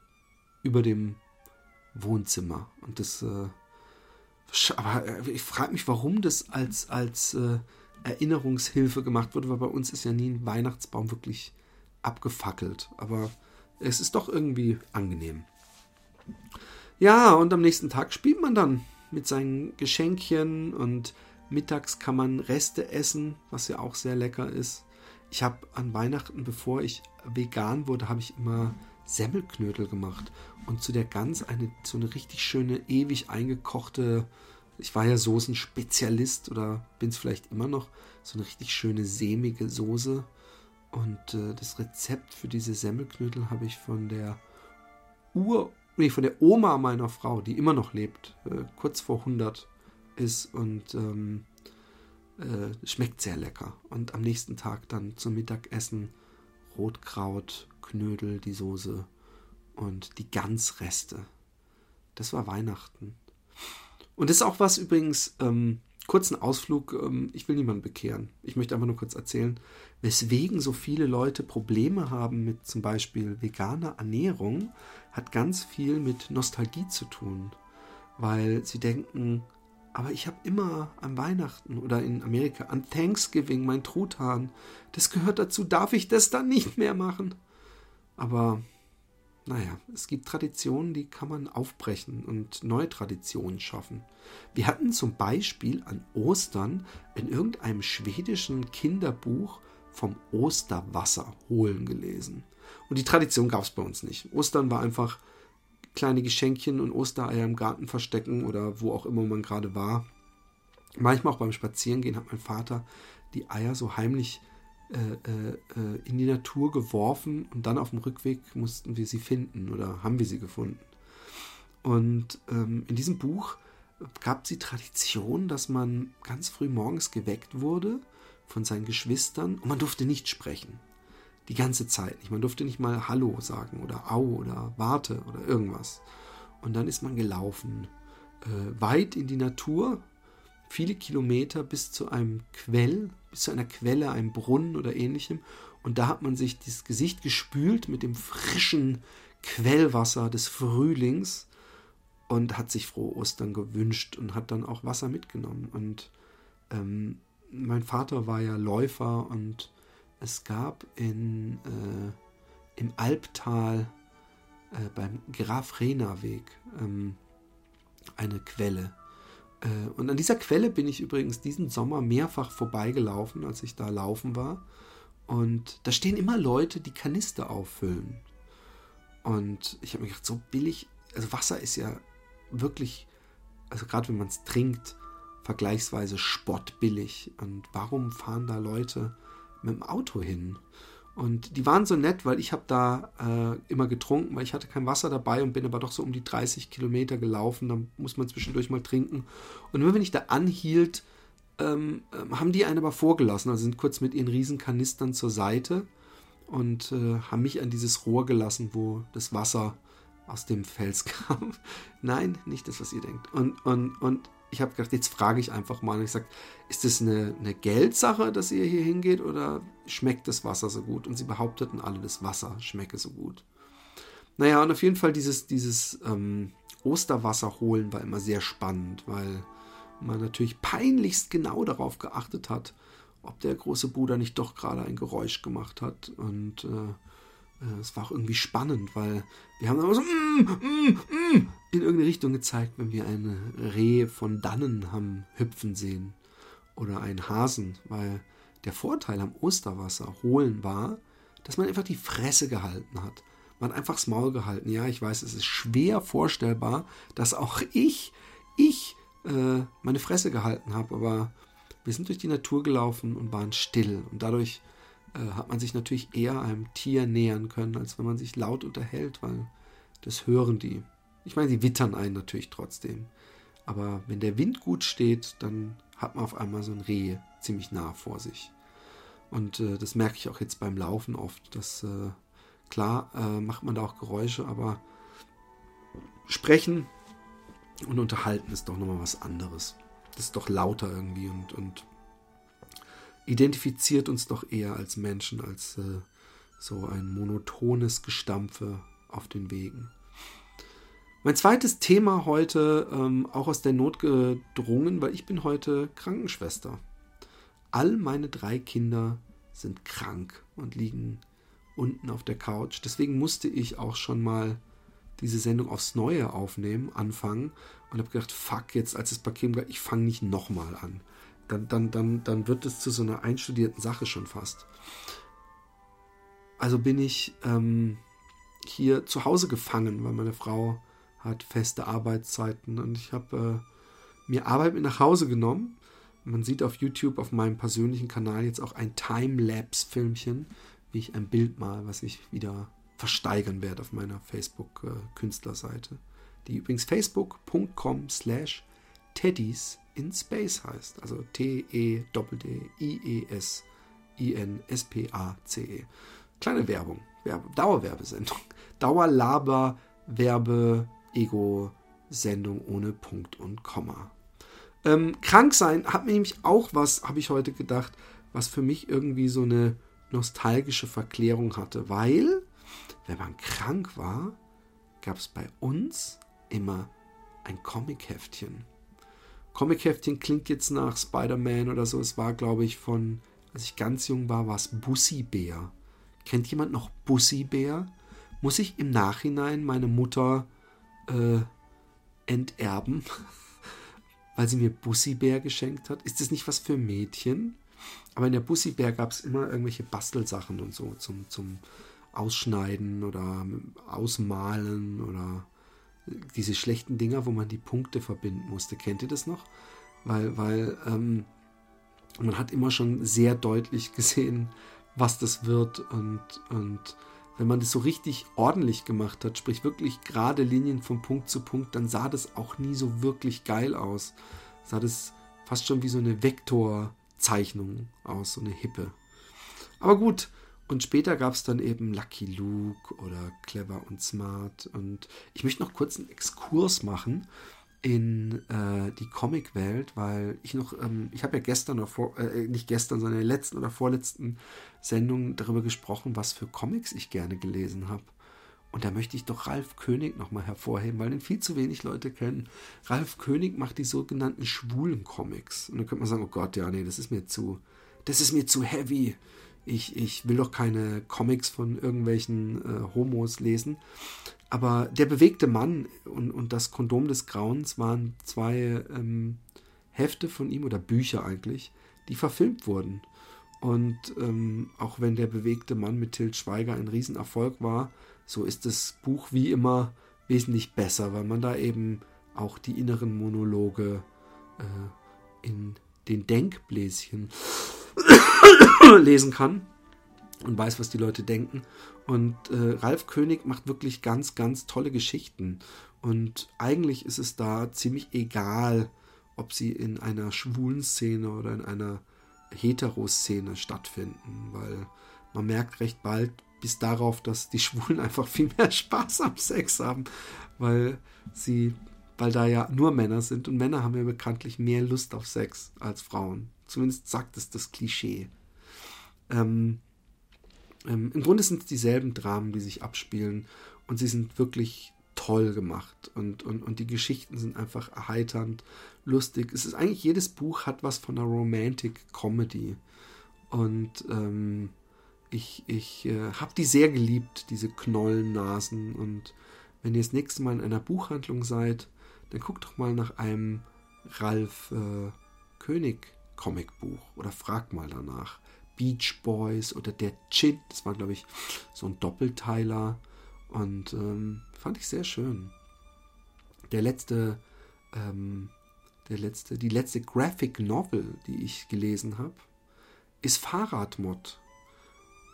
über dem Wohnzimmer und das äh, aber äh, ich frage mich, warum das als, als äh, Erinnerungshilfe gemacht wurde, weil bei uns ist ja nie ein Weihnachtsbaum wirklich abgefackelt. Aber es ist doch irgendwie angenehm. Ja, und am nächsten Tag spielt man dann mit seinen Geschenkchen und mittags kann man Reste essen, was ja auch sehr lecker ist. Ich habe an Weihnachten, bevor ich vegan wurde, habe ich immer Semmelknödel gemacht und zu der Gans eine so eine richtig schöne ewig eingekochte ich war ja Soßenspezialist oder bin es vielleicht immer noch, so eine richtig schöne sämige Soße. Und äh, das Rezept für diese Semmelknödel habe ich von der Ur, nee, von der Oma meiner Frau, die immer noch lebt, äh, kurz vor 100 ist und ähm, äh, schmeckt sehr lecker. Und am nächsten Tag dann zum Mittagessen Rotkraut, Knödel, die Soße und die Ganzreste. Das war Weihnachten. Und das ist auch was übrigens, ähm, kurzen Ausflug, ähm, ich will niemanden bekehren. Ich möchte einfach nur kurz erzählen, weswegen so viele Leute Probleme haben mit zum Beispiel veganer Ernährung, hat ganz viel mit Nostalgie zu tun. Weil sie denken, aber ich habe immer an Weihnachten oder in Amerika an Thanksgiving mein Truthahn. Das gehört dazu, darf ich das dann nicht mehr machen? Aber naja, es gibt Traditionen, die kann man aufbrechen und neue Traditionen schaffen. Wir hatten zum Beispiel an Ostern in irgendeinem schwedischen Kinderbuch vom Osterwasser holen gelesen. Und die Tradition gab es bei uns nicht. Ostern war einfach kleine Geschenkchen und Ostereier im Garten verstecken oder wo auch immer man gerade war. Manchmal auch beim Spazierengehen hat mein Vater die Eier so heimlich äh, äh, äh, in die Natur geworfen und dann auf dem Rückweg mussten wir sie finden oder haben wir sie gefunden. Und ähm, in diesem Buch gab es die Tradition, dass man ganz früh morgens geweckt wurde von seinen Geschwistern und man durfte nicht sprechen. Die ganze Zeit nicht. Man durfte nicht mal Hallo sagen oder Au oder Warte oder irgendwas. Und dann ist man gelaufen, äh, weit in die Natur, viele Kilometer bis zu einem Quell, bis zu einer Quelle, einem Brunnen oder ähnlichem. Und da hat man sich das Gesicht gespült mit dem frischen Quellwasser des Frühlings und hat sich frohe Ostern gewünscht und hat dann auch Wasser mitgenommen. Und ähm, mein Vater war ja Läufer und es gab in, äh, im Albtal äh, beim Graf Rena Weg ähm, eine Quelle. Äh, und an dieser Quelle bin ich übrigens diesen Sommer mehrfach vorbeigelaufen, als ich da laufen war. Und da stehen immer Leute, die Kanister auffüllen. Und ich habe mir gedacht, so billig, also Wasser ist ja wirklich, also gerade wenn man es trinkt, vergleichsweise spottbillig. Und warum fahren da Leute mit dem Auto hin? Und die waren so nett, weil ich habe da äh, immer getrunken, weil ich hatte kein Wasser dabei und bin aber doch so um die 30 Kilometer gelaufen. Da muss man zwischendurch mal trinken. Und immer wenn ich da anhielt, ähm, ähm, haben die einen aber vorgelassen. Also sind kurz mit ihren Riesenkanistern zur Seite und äh, haben mich an dieses Rohr gelassen, wo das Wasser aus dem Fels kam. Nein, nicht das, was ihr denkt. Und, und, und ich habe gedacht, jetzt frage ich einfach mal. Und ich sage, ist das eine, eine Geldsache, dass ihr hier hingeht oder schmeckt das Wasser so gut? Und sie behaupteten alle, das Wasser schmecke so gut. Naja, und auf jeden Fall dieses, dieses ähm, Osterwasser holen war immer sehr spannend, weil man natürlich peinlichst genau darauf geachtet hat, ob der große Bruder nicht doch gerade ein Geräusch gemacht hat. Und äh, es war auch irgendwie spannend, weil wir haben immer so mm, mm, mm, in irgendeine Richtung gezeigt, wenn wir ein Reh von dannen haben hüpfen sehen oder einen Hasen, weil der Vorteil am Osterwasser holen war, dass man einfach die Fresse gehalten hat. Man hat einfach das Maul gehalten. Ja, ich weiß, es ist schwer vorstellbar, dass auch ich, ich äh, meine Fresse gehalten habe, aber wir sind durch die Natur gelaufen und waren still. Und dadurch äh, hat man sich natürlich eher einem Tier nähern können, als wenn man sich laut unterhält, weil das hören die. Ich meine, sie wittern einen natürlich trotzdem. Aber wenn der Wind gut steht, dann hat man auf einmal so ein Reh ziemlich nah vor sich. Und äh, das merke ich auch jetzt beim Laufen oft. Dass, äh, klar äh, macht man da auch Geräusche, aber sprechen und unterhalten ist doch nochmal was anderes. Das ist doch lauter irgendwie und, und identifiziert uns doch eher als Menschen, als äh, so ein monotones Gestampfe auf den Wegen. Mein zweites Thema heute, ähm, auch aus der Not gedrungen, weil ich bin heute Krankenschwester. All meine drei Kinder sind krank und liegen unten auf der Couch. Deswegen musste ich auch schon mal diese Sendung aufs Neue aufnehmen, anfangen und habe gedacht, fuck, jetzt als das Paket, ich fange nicht nochmal an. Dann, dann, dann, dann wird es zu so einer einstudierten Sache schon fast. Also bin ich ähm, hier zu Hause gefangen, weil meine Frau hat feste Arbeitszeiten und ich habe äh, mir Arbeit mit nach Hause genommen. Man sieht auf YouTube auf meinem persönlichen Kanal jetzt auch ein Timelapse-Filmchen, wie ich ein Bild mal, was ich wieder versteigern werde auf meiner Facebook-Künstlerseite, die übrigens facebook.com slash Teddys in Space heißt. Also T-E-D-D-I-E-S-I-N-S-P-A-C-E. Kleine Werbung, Dauerwerbesendung. Dauerlaber, Werbe, Ego-Sendung ohne Punkt und Komma. Ähm, krank sein hat mir nämlich auch was, habe ich heute gedacht, was für mich irgendwie so eine nostalgische Verklärung hatte, weil, wenn man krank war, gab es bei uns immer ein Comic-Heftchen. Comic-Heftchen klingt jetzt nach Spider-Man oder so. Es war, glaube ich, von, als ich ganz jung war, war es Bussi Bär. Kennt jemand noch Bussi Bär? Muss ich im Nachhinein meine Mutter äh, enterben, weil sie mir Bussi-Bär geschenkt hat? Ist das nicht was für Mädchen? Aber in der Bussi-Bär gab es immer irgendwelche Bastelsachen und so zum, zum Ausschneiden oder Ausmalen oder diese schlechten Dinger, wo man die Punkte verbinden musste. Kennt ihr das noch? Weil, weil ähm, man hat immer schon sehr deutlich gesehen, was das wird und, und wenn man das so richtig ordentlich gemacht hat, sprich wirklich gerade Linien von Punkt zu Punkt, dann sah das auch nie so wirklich geil aus. Sah das fast schon wie so eine Vektorzeichnung aus, so eine Hippe. Aber gut, und später gab es dann eben Lucky Luke oder Clever und Smart. Und ich möchte noch kurz einen Exkurs machen in äh, die Comicwelt, weil ich noch, ähm, ich habe ja gestern oder vor, äh, nicht gestern, sondern in der letzten oder vorletzten Sendung darüber gesprochen, was für Comics ich gerne gelesen habe. Und da möchte ich doch Ralf König nochmal hervorheben, weil den viel zu wenig Leute kennen. Ralf König macht die sogenannten schwulen Comics. Und dann könnte man sagen, oh Gott, ja, nee, das ist mir zu, das ist mir zu heavy. Ich, ich will doch keine Comics von irgendwelchen äh, Homos lesen. Aber der bewegte Mann und, und das Kondom des Grauens waren zwei ähm, Hefte von ihm oder Bücher eigentlich, die verfilmt wurden. Und ähm, auch wenn der bewegte Mann mit Til Schweiger ein Riesenerfolg war, so ist das Buch wie immer wesentlich besser, weil man da eben auch die inneren Monologe äh, in den Denkbläschen lesen kann und weiß, was die Leute denken. Und äh, Ralf König macht wirklich ganz, ganz tolle Geschichten. Und eigentlich ist es da ziemlich egal, ob sie in einer schwulen Szene oder in einer Heteroszene stattfinden, weil man merkt recht bald bis darauf, dass die Schwulen einfach viel mehr Spaß am Sex haben, weil sie, weil da ja nur Männer sind und Männer haben ja bekanntlich mehr Lust auf Sex als Frauen. Zumindest sagt es das Klischee. Ähm, ähm, Im Grunde sind es dieselben Dramen, die sich abspielen und sie sind wirklich toll gemacht und, und, und die Geschichten sind einfach erheiternd, lustig. Es ist eigentlich, jedes Buch hat was von einer Romantic Comedy und ähm, ich, ich äh, habe die sehr geliebt, diese Knollennasen und wenn ihr das nächste Mal in einer Buchhandlung seid, dann guckt doch mal nach einem Ralf äh, König Comicbuch oder fragt mal danach Beach Boys oder der Chit. Das war, glaube ich, so ein Doppelteiler. Und ähm, fand ich sehr schön. Der letzte, ähm, der letzte, die letzte Graphic Novel, die ich gelesen habe, ist Fahrradmod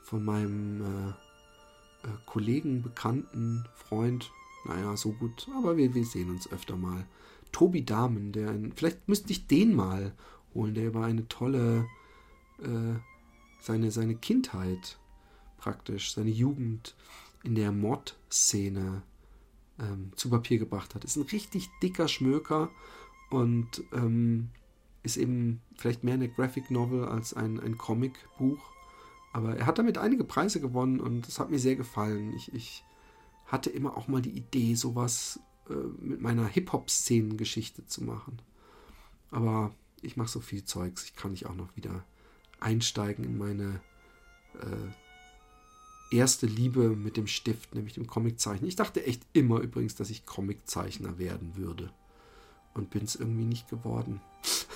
von meinem äh, äh, Kollegen, Bekannten, Freund. Naja, so gut, aber wir, wir sehen uns öfter mal. Tobi Dahmen, der ein, vielleicht müsste ich den mal holen, der war eine tolle, äh, seine, seine Kindheit praktisch, seine Jugend in der Mod-Szene ähm, zu Papier gebracht hat. Ist ein richtig dicker Schmöker und ähm, ist eben vielleicht mehr eine Graphic Novel als ein, ein Comic-Buch. Aber er hat damit einige Preise gewonnen und das hat mir sehr gefallen. Ich, ich hatte immer auch mal die Idee, sowas äh, mit meiner Hip-Hop-Szenen-Geschichte zu machen. Aber ich mache so viel Zeugs, ich kann nicht auch noch wieder einsteigen in meine äh, erste Liebe mit dem Stift, nämlich dem Comiczeichnen. Ich dachte echt immer übrigens, dass ich Comiczeichner werden würde. Und bin es irgendwie nicht geworden.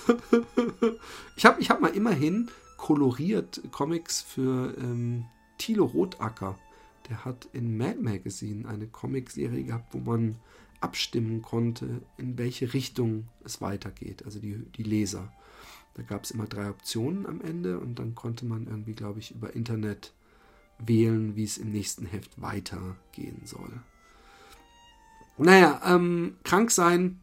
ich habe ich hab mal immerhin koloriert Comics für ähm, Thilo Rotacker. Der hat in Mad Magazine eine Comicserie gehabt, wo man abstimmen konnte, in welche Richtung es weitergeht, also die, die Leser. Da gab es immer drei Optionen am Ende und dann konnte man irgendwie, glaube ich, über Internet wählen, wie es im nächsten Heft weitergehen soll. Naja, ähm, krank sein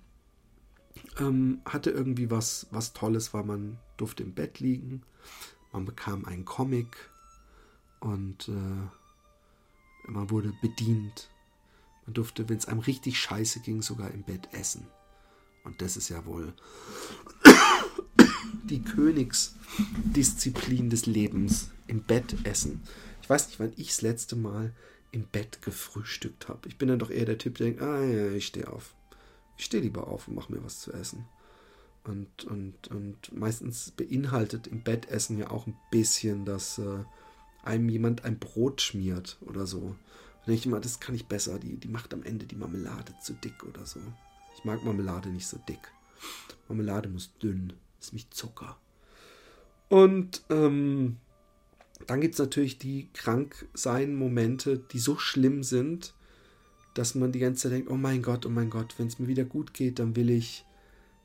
ähm, hatte irgendwie was, was Tolles, weil man durfte im Bett liegen. Man bekam einen Comic und äh, man wurde bedient. Man durfte, wenn es einem richtig scheiße ging, sogar im Bett essen. Und das ist ja wohl die Königsdisziplin des Lebens. Im Bett essen. Ich weiß nicht, wann ich das letzte Mal im Bett gefrühstückt habe. Ich bin dann doch eher der Typ, der denkt, ah ja, ich stehe auf. Ich stehe lieber auf und mache mir was zu essen. Und, und, und meistens beinhaltet im Bettessen ja auch ein bisschen, dass äh, einem jemand ein Brot schmiert oder so. Und ich immer, das kann ich besser. Die, die macht am Ende die Marmelade zu dick oder so. Ich mag Marmelade nicht so dick. Marmelade muss dünn. Ist mich Zucker. Und ähm, dann gibt es natürlich die Kranksein-Momente, die so schlimm sind, dass man die ganze Zeit denkt, oh mein Gott, oh mein Gott, wenn es mir wieder gut geht, dann will ich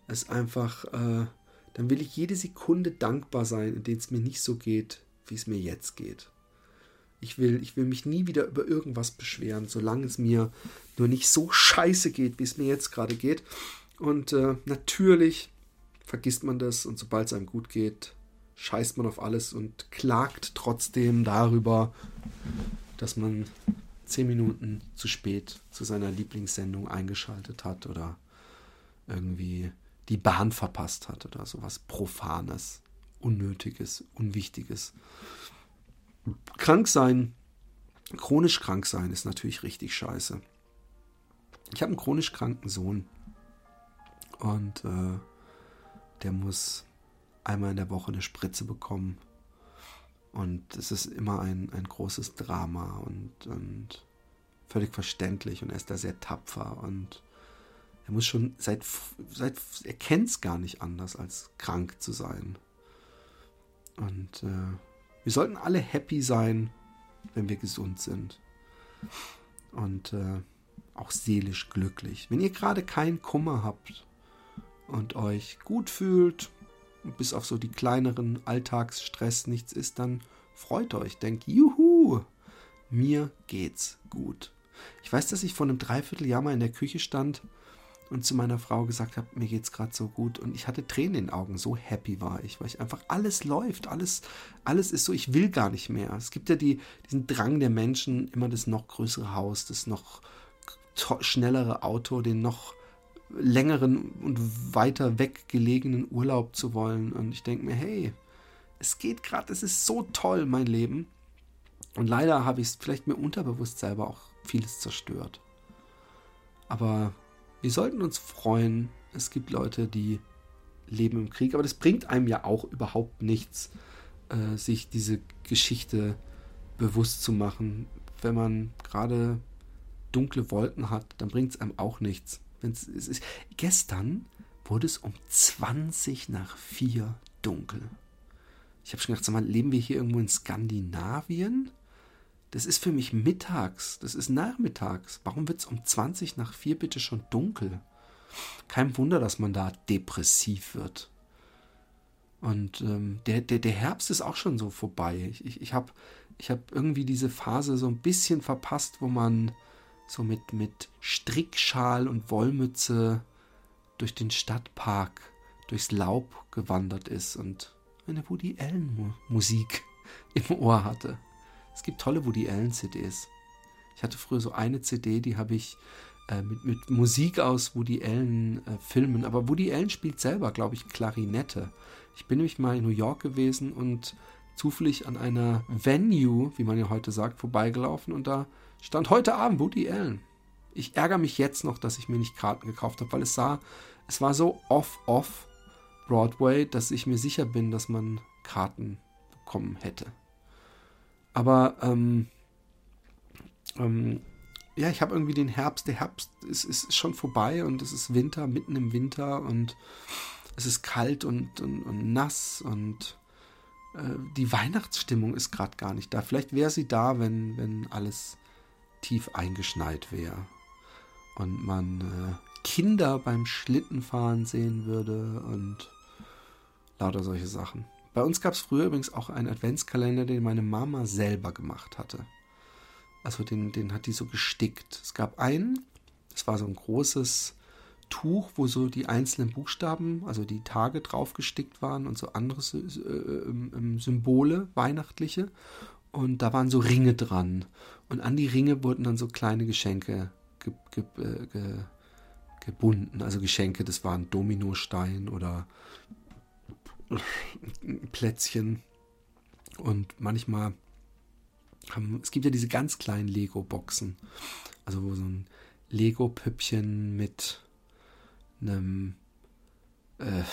es einfach, äh, dann will ich jede Sekunde dankbar sein, in denen es mir nicht so geht, wie es mir jetzt geht. Ich will, ich will mich nie wieder über irgendwas beschweren, solange es mir nur nicht so scheiße geht, wie es mir jetzt gerade geht. Und äh, natürlich vergisst man das und sobald es einem gut geht, scheißt man auf alles und klagt trotzdem darüber, dass man zehn Minuten zu spät zu seiner Lieblingssendung eingeschaltet hat oder irgendwie die Bahn verpasst hat oder sowas Profanes, Unnötiges, Unwichtiges. Krank sein, chronisch krank sein ist natürlich richtig scheiße. Ich habe einen chronisch kranken Sohn und äh, der muss einmal in der Woche eine Spritze bekommen. Und es ist immer ein, ein großes Drama und, und völlig verständlich und er ist da sehr tapfer und er muss schon seit, seit er kennt es gar nicht anders, als krank zu sein. Und äh, wir sollten alle happy sein, wenn wir gesund sind. Und äh, auch seelisch glücklich. Wenn ihr gerade keinen Kummer habt und euch gut fühlt, bis auf so die kleineren Alltagsstress nichts ist, dann freut euch. Denkt, juhu, mir geht's gut. Ich weiß, dass ich vor einem Dreivierteljahr mal in der Küche stand und zu meiner Frau gesagt habe, mir geht's gerade so gut und ich hatte Tränen in den Augen, so happy war ich, weil ich einfach alles läuft, alles alles ist so, ich will gar nicht mehr. Es gibt ja die, diesen Drang der Menschen, immer das noch größere Haus, das noch schnellere Auto, den noch längeren und weiter weggelegenen Urlaub zu wollen und ich denke mir, hey, es geht gerade, es ist so toll mein Leben und leider habe ich es vielleicht mir unterbewusst selber auch vieles zerstört. Aber wir sollten uns freuen. Es gibt Leute, die leben im Krieg, aber das bringt einem ja auch überhaupt nichts, äh, sich diese Geschichte bewusst zu machen. Wenn man gerade dunkle Wolken hat, dann bringt es einem auch nichts. Es ist, gestern wurde es um 20 nach 4 dunkel. Ich habe schon gedacht, sag mal, leben wir hier irgendwo in Skandinavien? Das ist für mich mittags, das ist nachmittags. Warum wird es um 20 nach 4 bitte schon dunkel? Kein Wunder, dass man da depressiv wird. Und ähm, der, der, der Herbst ist auch schon so vorbei. Ich, ich, ich habe ich hab irgendwie diese Phase so ein bisschen verpasst, wo man so mit, mit Strickschal und Wollmütze durch den Stadtpark, durchs Laub gewandert ist und eine Woody Allen Musik im Ohr hatte. Es gibt tolle Woody Allen CDs. Ich hatte früher so eine CD, die habe ich äh, mit, mit, Musik aus Woody Allen äh, Filmen. Aber Woody Allen spielt selber, glaube ich, Klarinette. Ich bin nämlich mal in New York gewesen und zufällig an einer Venue, wie man ja heute sagt, vorbeigelaufen und da stand heute Abend Woody Allen. Ich ärgere mich jetzt noch, dass ich mir nicht Karten gekauft habe, weil es sah, es war so off-off Broadway, dass ich mir sicher bin, dass man Karten bekommen hätte. Aber ähm, ähm, ja, ich habe irgendwie den Herbst. Der Herbst ist, ist schon vorbei und es ist Winter, mitten im Winter und es ist kalt und, und, und nass und äh, die Weihnachtsstimmung ist gerade gar nicht da. Vielleicht wäre sie da, wenn, wenn alles tief eingeschneit wäre und man äh, Kinder beim Schlittenfahren sehen würde und lauter solche Sachen. Bei uns gab es früher übrigens auch einen Adventskalender, den meine Mama selber gemacht hatte. Also den, den hat die so gestickt. Es gab einen, das war so ein großes Tuch, wo so die einzelnen Buchstaben, also die Tage drauf gestickt waren und so andere äh, äh, Symbole, weihnachtliche. Und da waren so Ringe dran. Und an die Ringe wurden dann so kleine Geschenke ge ge äh, ge gebunden. Also Geschenke, das waren Dominostein oder Plätzchen. Und manchmal haben, es gibt ja diese ganz kleinen Lego-Boxen. Also wo so ein Lego-Püppchen mit einem, äh,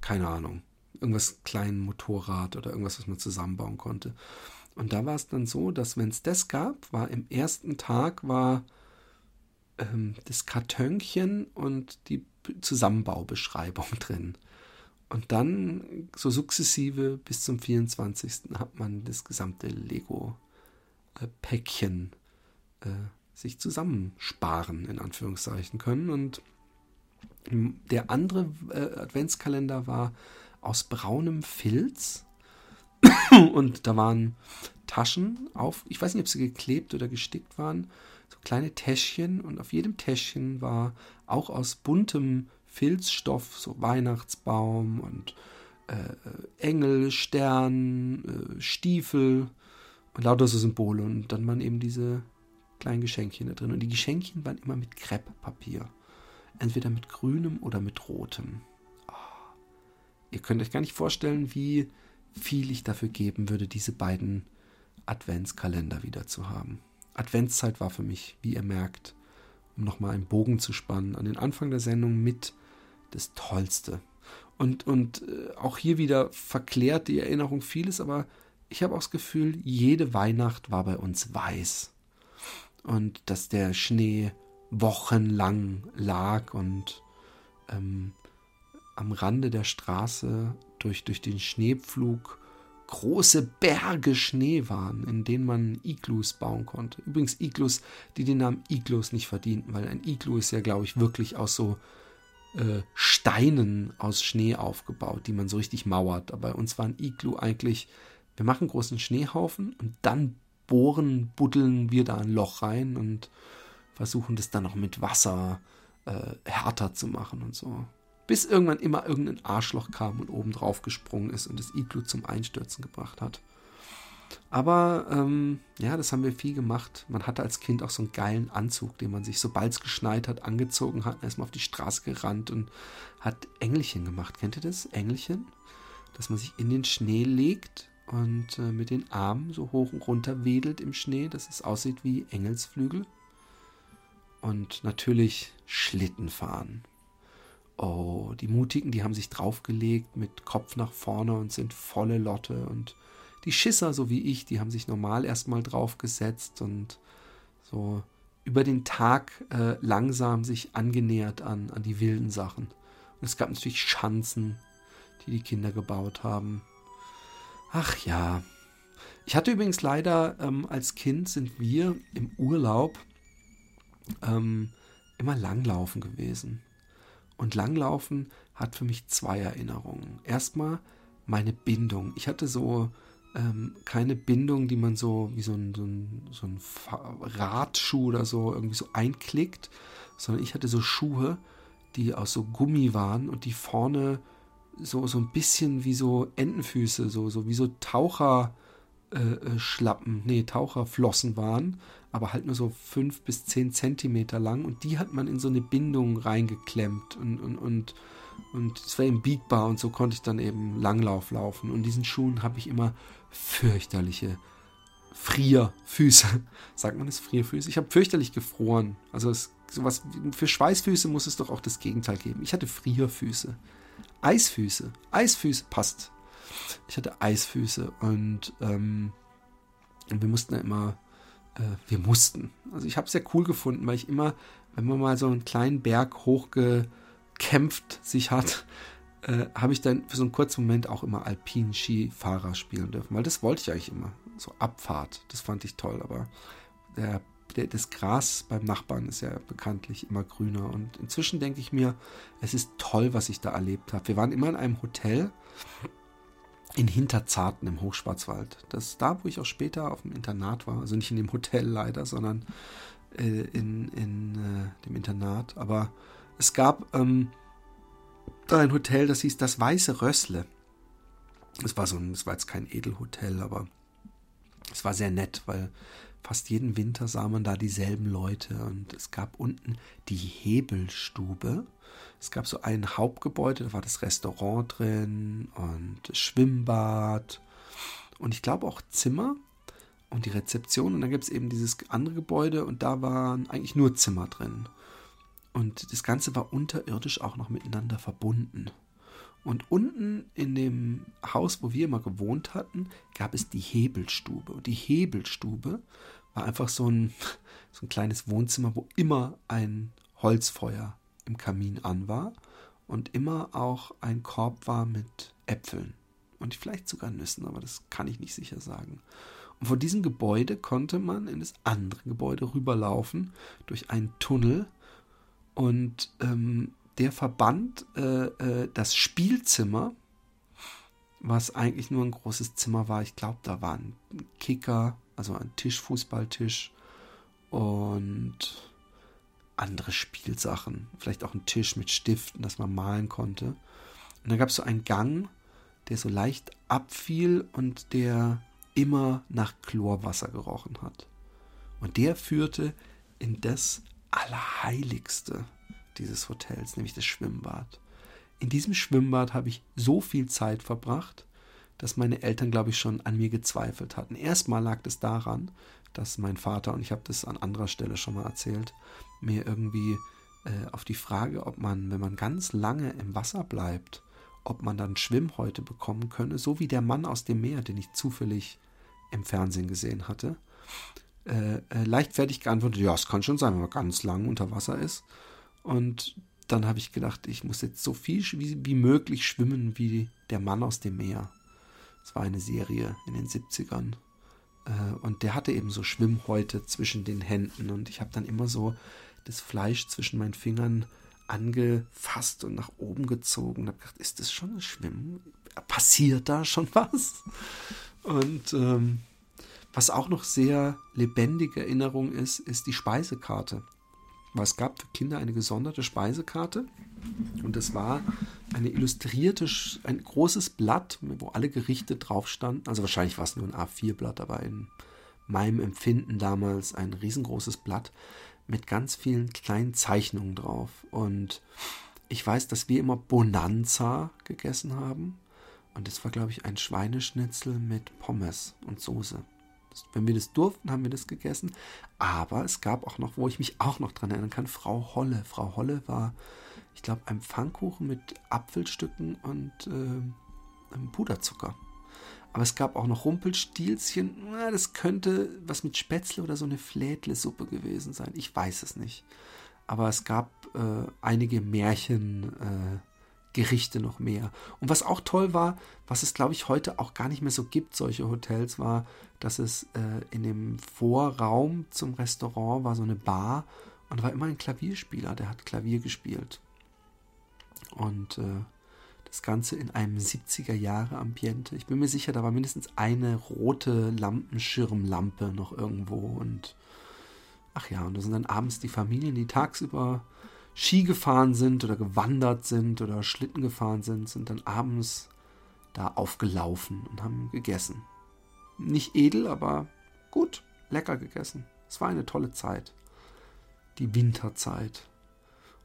keine Ahnung, irgendwas kleinen Motorrad oder irgendwas, was man zusammenbauen konnte. Und da war es dann so, dass wenn es das gab, war im ersten Tag war ähm, das Kartönchen und die Zusammenbaubeschreibung drin. Und dann so sukzessive bis zum 24. hat man das gesamte Lego-Päckchen äh, sich zusammensparen, in Anführungszeichen können. Und der andere äh, Adventskalender war aus braunem Filz. und da waren Taschen auf, ich weiß nicht, ob sie geklebt oder gestickt waren, so kleine Täschchen und auf jedem Täschchen war auch aus buntem Filzstoff, so Weihnachtsbaum und äh, Engel, Stern, äh, Stiefel und lauter so Symbole. Und dann waren eben diese kleinen Geschenkchen da drin. Und die Geschenkchen waren immer mit Krepppapier. Entweder mit grünem oder mit rotem. Oh. Ihr könnt euch gar nicht vorstellen, wie viel ich dafür geben würde, diese beiden Adventskalender wieder zu haben. Adventszeit war für mich, wie ihr merkt, um nochmal einen Bogen zu spannen, an den Anfang der Sendung mit das Tollste. Und, und äh, auch hier wieder verklärt die Erinnerung vieles, aber ich habe auch das Gefühl, jede Weihnacht war bei uns weiß. Und dass der Schnee wochenlang lag und ähm, am Rande der Straße durch, durch den Schneepflug große Berge Schnee waren, in denen man Iglus bauen konnte. Übrigens Iglus, die den Namen Iglus nicht verdienten, weil ein Iglu ist ja, glaube ich, wirklich aus so äh, Steinen aus Schnee aufgebaut, die man so richtig mauert. Aber bei uns war ein Iglu eigentlich, wir machen großen Schneehaufen und dann bohren, buddeln wir da ein Loch rein und versuchen das dann noch mit Wasser äh, härter zu machen und so. Bis irgendwann immer irgendein Arschloch kam und oben drauf gesprungen ist und das Iglu zum Einstürzen gebracht hat. Aber ähm, ja, das haben wir viel gemacht. Man hatte als Kind auch so einen geilen Anzug, den man sich, sobald es geschneit hat, angezogen hat, erstmal auf die Straße gerannt und hat Engelchen gemacht. Kennt ihr das? Engelchen? Dass man sich in den Schnee legt und äh, mit den Armen so hoch und runter wedelt im Schnee, dass es aussieht wie Engelsflügel. Und natürlich Schlitten fahren. Oh, die Mutigen, die haben sich draufgelegt mit Kopf nach vorne und sind volle Lotte und die Schisser, so wie ich, die haben sich normal erstmal draufgesetzt und so über den Tag äh, langsam sich angenähert an, an die wilden Sachen. Und es gab natürlich Schanzen, die die Kinder gebaut haben. Ach ja. Ich hatte übrigens leider, ähm, als Kind sind wir im Urlaub ähm, immer Langlaufen gewesen. Und Langlaufen hat für mich zwei Erinnerungen. Erstmal meine Bindung. Ich hatte so ähm, keine Bindung, die man so wie so ein, so ein, so ein Radschuh oder so irgendwie so einklickt, sondern ich hatte so Schuhe, die aus so Gummi waren und die vorne so, so ein bisschen wie so Entenfüße, so, so wie so Taucherschlappen, äh, äh nee, Taucherflossen waren, aber halt nur so fünf bis zehn Zentimeter lang und die hat man in so eine Bindung reingeklemmt und, und, und, und es war eben biegbar und so konnte ich dann eben Langlauf laufen. Und diesen Schuhen habe ich immer fürchterliche Frierfüße. Sagt man es Frierfüße? Ich habe fürchterlich gefroren. Also es, sowas, für Schweißfüße muss es doch auch das Gegenteil geben. Ich hatte Frierfüße. Eisfüße. Eisfüße passt. Ich hatte Eisfüße und ähm, wir mussten ja immer, wir mussten. Also ich habe es sehr cool gefunden, weil ich immer, wenn man mal so einen kleinen Berg hochgekämpft sich hat, äh, habe ich dann für so einen kurzen Moment auch immer Alpin-Skifahrer spielen dürfen, weil das wollte ich eigentlich immer. So Abfahrt, das fand ich toll, aber der, der, das Gras beim Nachbarn ist ja bekanntlich immer grüner und inzwischen denke ich mir, es ist toll, was ich da erlebt habe. Wir waren immer in einem Hotel in Hinterzarten im Hochschwarzwald. Das ist da, wo ich auch später auf dem Internat war. Also nicht in dem Hotel leider, sondern äh, in, in äh, dem Internat. Aber es gab ähm, ein Hotel, das hieß das Weiße Rössle. Es war so es war jetzt kein Edelhotel, aber es war sehr nett, weil fast jeden Winter sah man da dieselben Leute und es gab unten die Hebelstube. Es gab so ein Hauptgebäude, da war das Restaurant drin und das Schwimmbad und ich glaube auch Zimmer und die Rezeption und dann gibt es eben dieses andere Gebäude und da waren eigentlich nur Zimmer drin. Und das Ganze war unterirdisch auch noch miteinander verbunden. Und unten in dem Haus, wo wir immer gewohnt hatten, gab es die Hebelstube. Und die Hebelstube war einfach so ein, so ein kleines Wohnzimmer, wo immer ein Holzfeuer im Kamin an war und immer auch ein Korb war mit Äpfeln und vielleicht sogar Nüssen, aber das kann ich nicht sicher sagen. Und von diesem Gebäude konnte man in das andere Gebäude rüberlaufen durch einen Tunnel, und ähm, der verband äh, äh, das Spielzimmer, was eigentlich nur ein großes Zimmer war. Ich glaube, da war ein Kicker, also ein Tisch, Fußballtisch und andere Spielsachen. Vielleicht auch ein Tisch mit Stiften, dass man malen konnte. Und dann gab es so einen Gang, der so leicht abfiel und der immer nach Chlorwasser gerochen hat. Und der führte in das Allerheiligste dieses Hotels, nämlich das Schwimmbad. In diesem Schwimmbad habe ich so viel Zeit verbracht, dass meine Eltern, glaube ich, schon an mir gezweifelt hatten. Erstmal lag es daran, dass mein Vater, und ich habe das an anderer Stelle schon mal erzählt, mir irgendwie äh, auf die Frage, ob man, wenn man ganz lange im Wasser bleibt, ob man dann Schwimmhäute bekommen könne, so wie der Mann aus dem Meer, den ich zufällig im Fernsehen gesehen hatte, äh, äh, leichtfertig geantwortet, ja, es kann schon sein, wenn man ganz lang unter Wasser ist. Und dann habe ich gedacht, ich muss jetzt so viel wie, wie möglich schwimmen wie der Mann aus dem Meer. Es war eine Serie in den 70ern. Äh, und der hatte eben so Schwimmhäute zwischen den Händen. Und ich habe dann immer so das Fleisch zwischen meinen Fingern angefasst und nach oben gezogen. Und habe gedacht, ist das schon ein Schwimmen? Passiert da schon was? Und ähm, was auch noch sehr lebendige Erinnerung ist, ist die Speisekarte. Weil es gab für Kinder eine gesonderte Speisekarte und es war eine illustrierte, ein großes Blatt, wo alle Gerichte drauf standen. Also wahrscheinlich war es nur ein A4-Blatt, aber in meinem Empfinden damals ein riesengroßes Blatt mit ganz vielen kleinen Zeichnungen drauf. Und ich weiß, dass wir immer Bonanza gegessen haben. Und das war, glaube ich, ein Schweineschnitzel mit Pommes und Soße. Wenn wir das durften, haben wir das gegessen. Aber es gab auch noch, wo ich mich auch noch dran erinnern kann, Frau Holle. Frau Holle war, ich glaube, ein Pfannkuchen mit Apfelstücken und äh, Puderzucker. Aber es gab auch noch Rumpelstilzchen. Na, das könnte was mit Spätzle oder so eine Flädle-Suppe gewesen sein. Ich weiß es nicht. Aber es gab äh, einige Märchen. Äh, Gerichte noch mehr. Und was auch toll war, was es glaube ich heute auch gar nicht mehr so gibt, solche Hotels, war, dass es äh, in dem Vorraum zum Restaurant war so eine Bar und da war immer ein Klavierspieler, der hat Klavier gespielt. Und äh, das Ganze in einem 70er Jahre Ambiente. Ich bin mir sicher, da war mindestens eine rote Lampenschirmlampe noch irgendwo und ach ja, und da sind dann abends die Familien, die tagsüber Ski gefahren sind oder gewandert sind oder Schlitten gefahren sind, sind dann abends da aufgelaufen und haben gegessen. Nicht edel, aber gut, lecker gegessen. Es war eine tolle Zeit. Die Winterzeit.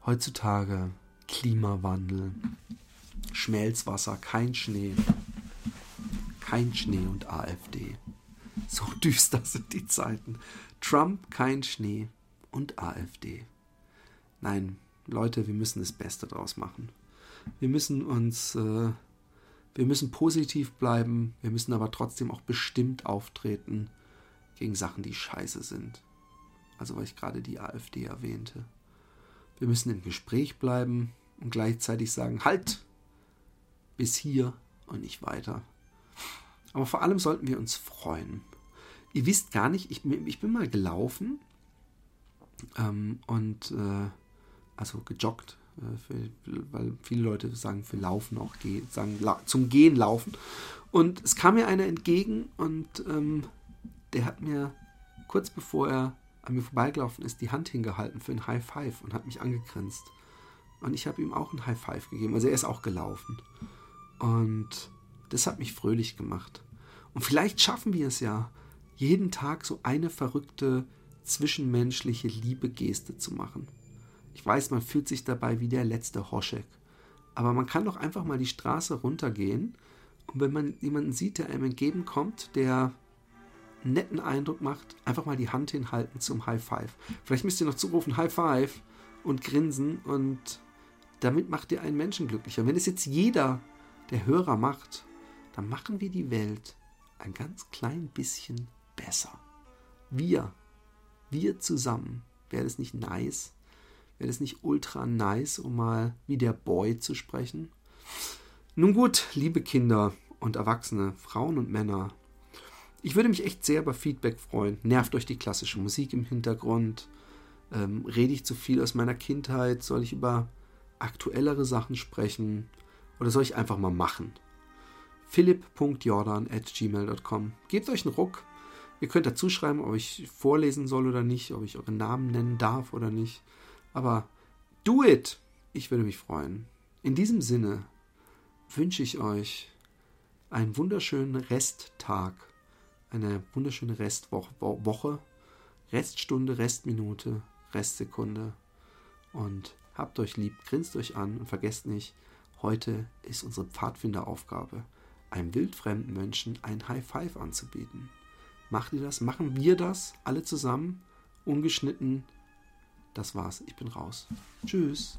Heutzutage Klimawandel, Schmelzwasser, kein Schnee. Kein Schnee und AfD. So düster sind die Zeiten. Trump, kein Schnee und AfD. Nein, Leute, wir müssen das Beste draus machen. Wir müssen uns, äh, wir müssen positiv bleiben, wir müssen aber trotzdem auch bestimmt auftreten gegen Sachen, die scheiße sind. Also, weil ich gerade die AfD erwähnte. Wir müssen im Gespräch bleiben und gleichzeitig sagen, halt, bis hier und nicht weiter. Aber vor allem sollten wir uns freuen. Ihr wisst gar nicht, ich, ich bin mal gelaufen ähm, und äh, also gejoggt, äh, für, weil viele Leute sagen für Laufen auch gehen, sagen zum Gehen laufen. Und es kam mir einer entgegen und ähm, der hat mir kurz bevor er an mir vorbeigelaufen ist, die Hand hingehalten für ein High Five und hat mich angegrinst. Und ich habe ihm auch ein High Five gegeben. Also er ist auch gelaufen. Und das hat mich fröhlich gemacht. Und vielleicht schaffen wir es ja, jeden Tag so eine verrückte zwischenmenschliche Liebegeste zu machen. Ich weiß, man fühlt sich dabei wie der letzte Hoschek. Aber man kann doch einfach mal die Straße runtergehen und wenn man jemanden sieht, der einem entgegenkommt, der einen netten Eindruck macht, einfach mal die Hand hinhalten zum High Five. Vielleicht müsst ihr noch zurufen High Five und grinsen und damit macht ihr einen Menschen glücklicher. Wenn es jetzt jeder der Hörer macht, dann machen wir die Welt ein ganz klein bisschen besser. Wir, wir zusammen. Wäre das nicht nice? Wäre das nicht ultra nice, um mal wie der Boy zu sprechen? Nun gut, liebe Kinder und Erwachsene, Frauen und Männer, ich würde mich echt sehr über Feedback freuen. Nervt euch die klassische Musik im Hintergrund? Ähm, rede ich zu viel aus meiner Kindheit? Soll ich über aktuellere Sachen sprechen? Oder soll ich einfach mal machen? philipp.jordan.gmail.com Gebt euch einen Ruck. Ihr könnt dazu schreiben, ob ich vorlesen soll oder nicht, ob ich euren Namen nennen darf oder nicht. Aber do it! Ich würde mich freuen. In diesem Sinne wünsche ich euch einen wunderschönen Resttag, eine wunderschöne Restwoche, Reststunde, Restminute, Restsekunde und habt euch lieb, grinst euch an und vergesst nicht, heute ist unsere Pfadfinderaufgabe, einem wildfremden Menschen ein High Five anzubieten. Macht ihr das? Machen wir das? Alle zusammen? Ungeschnitten? Das war's. Ich bin raus. Tschüss.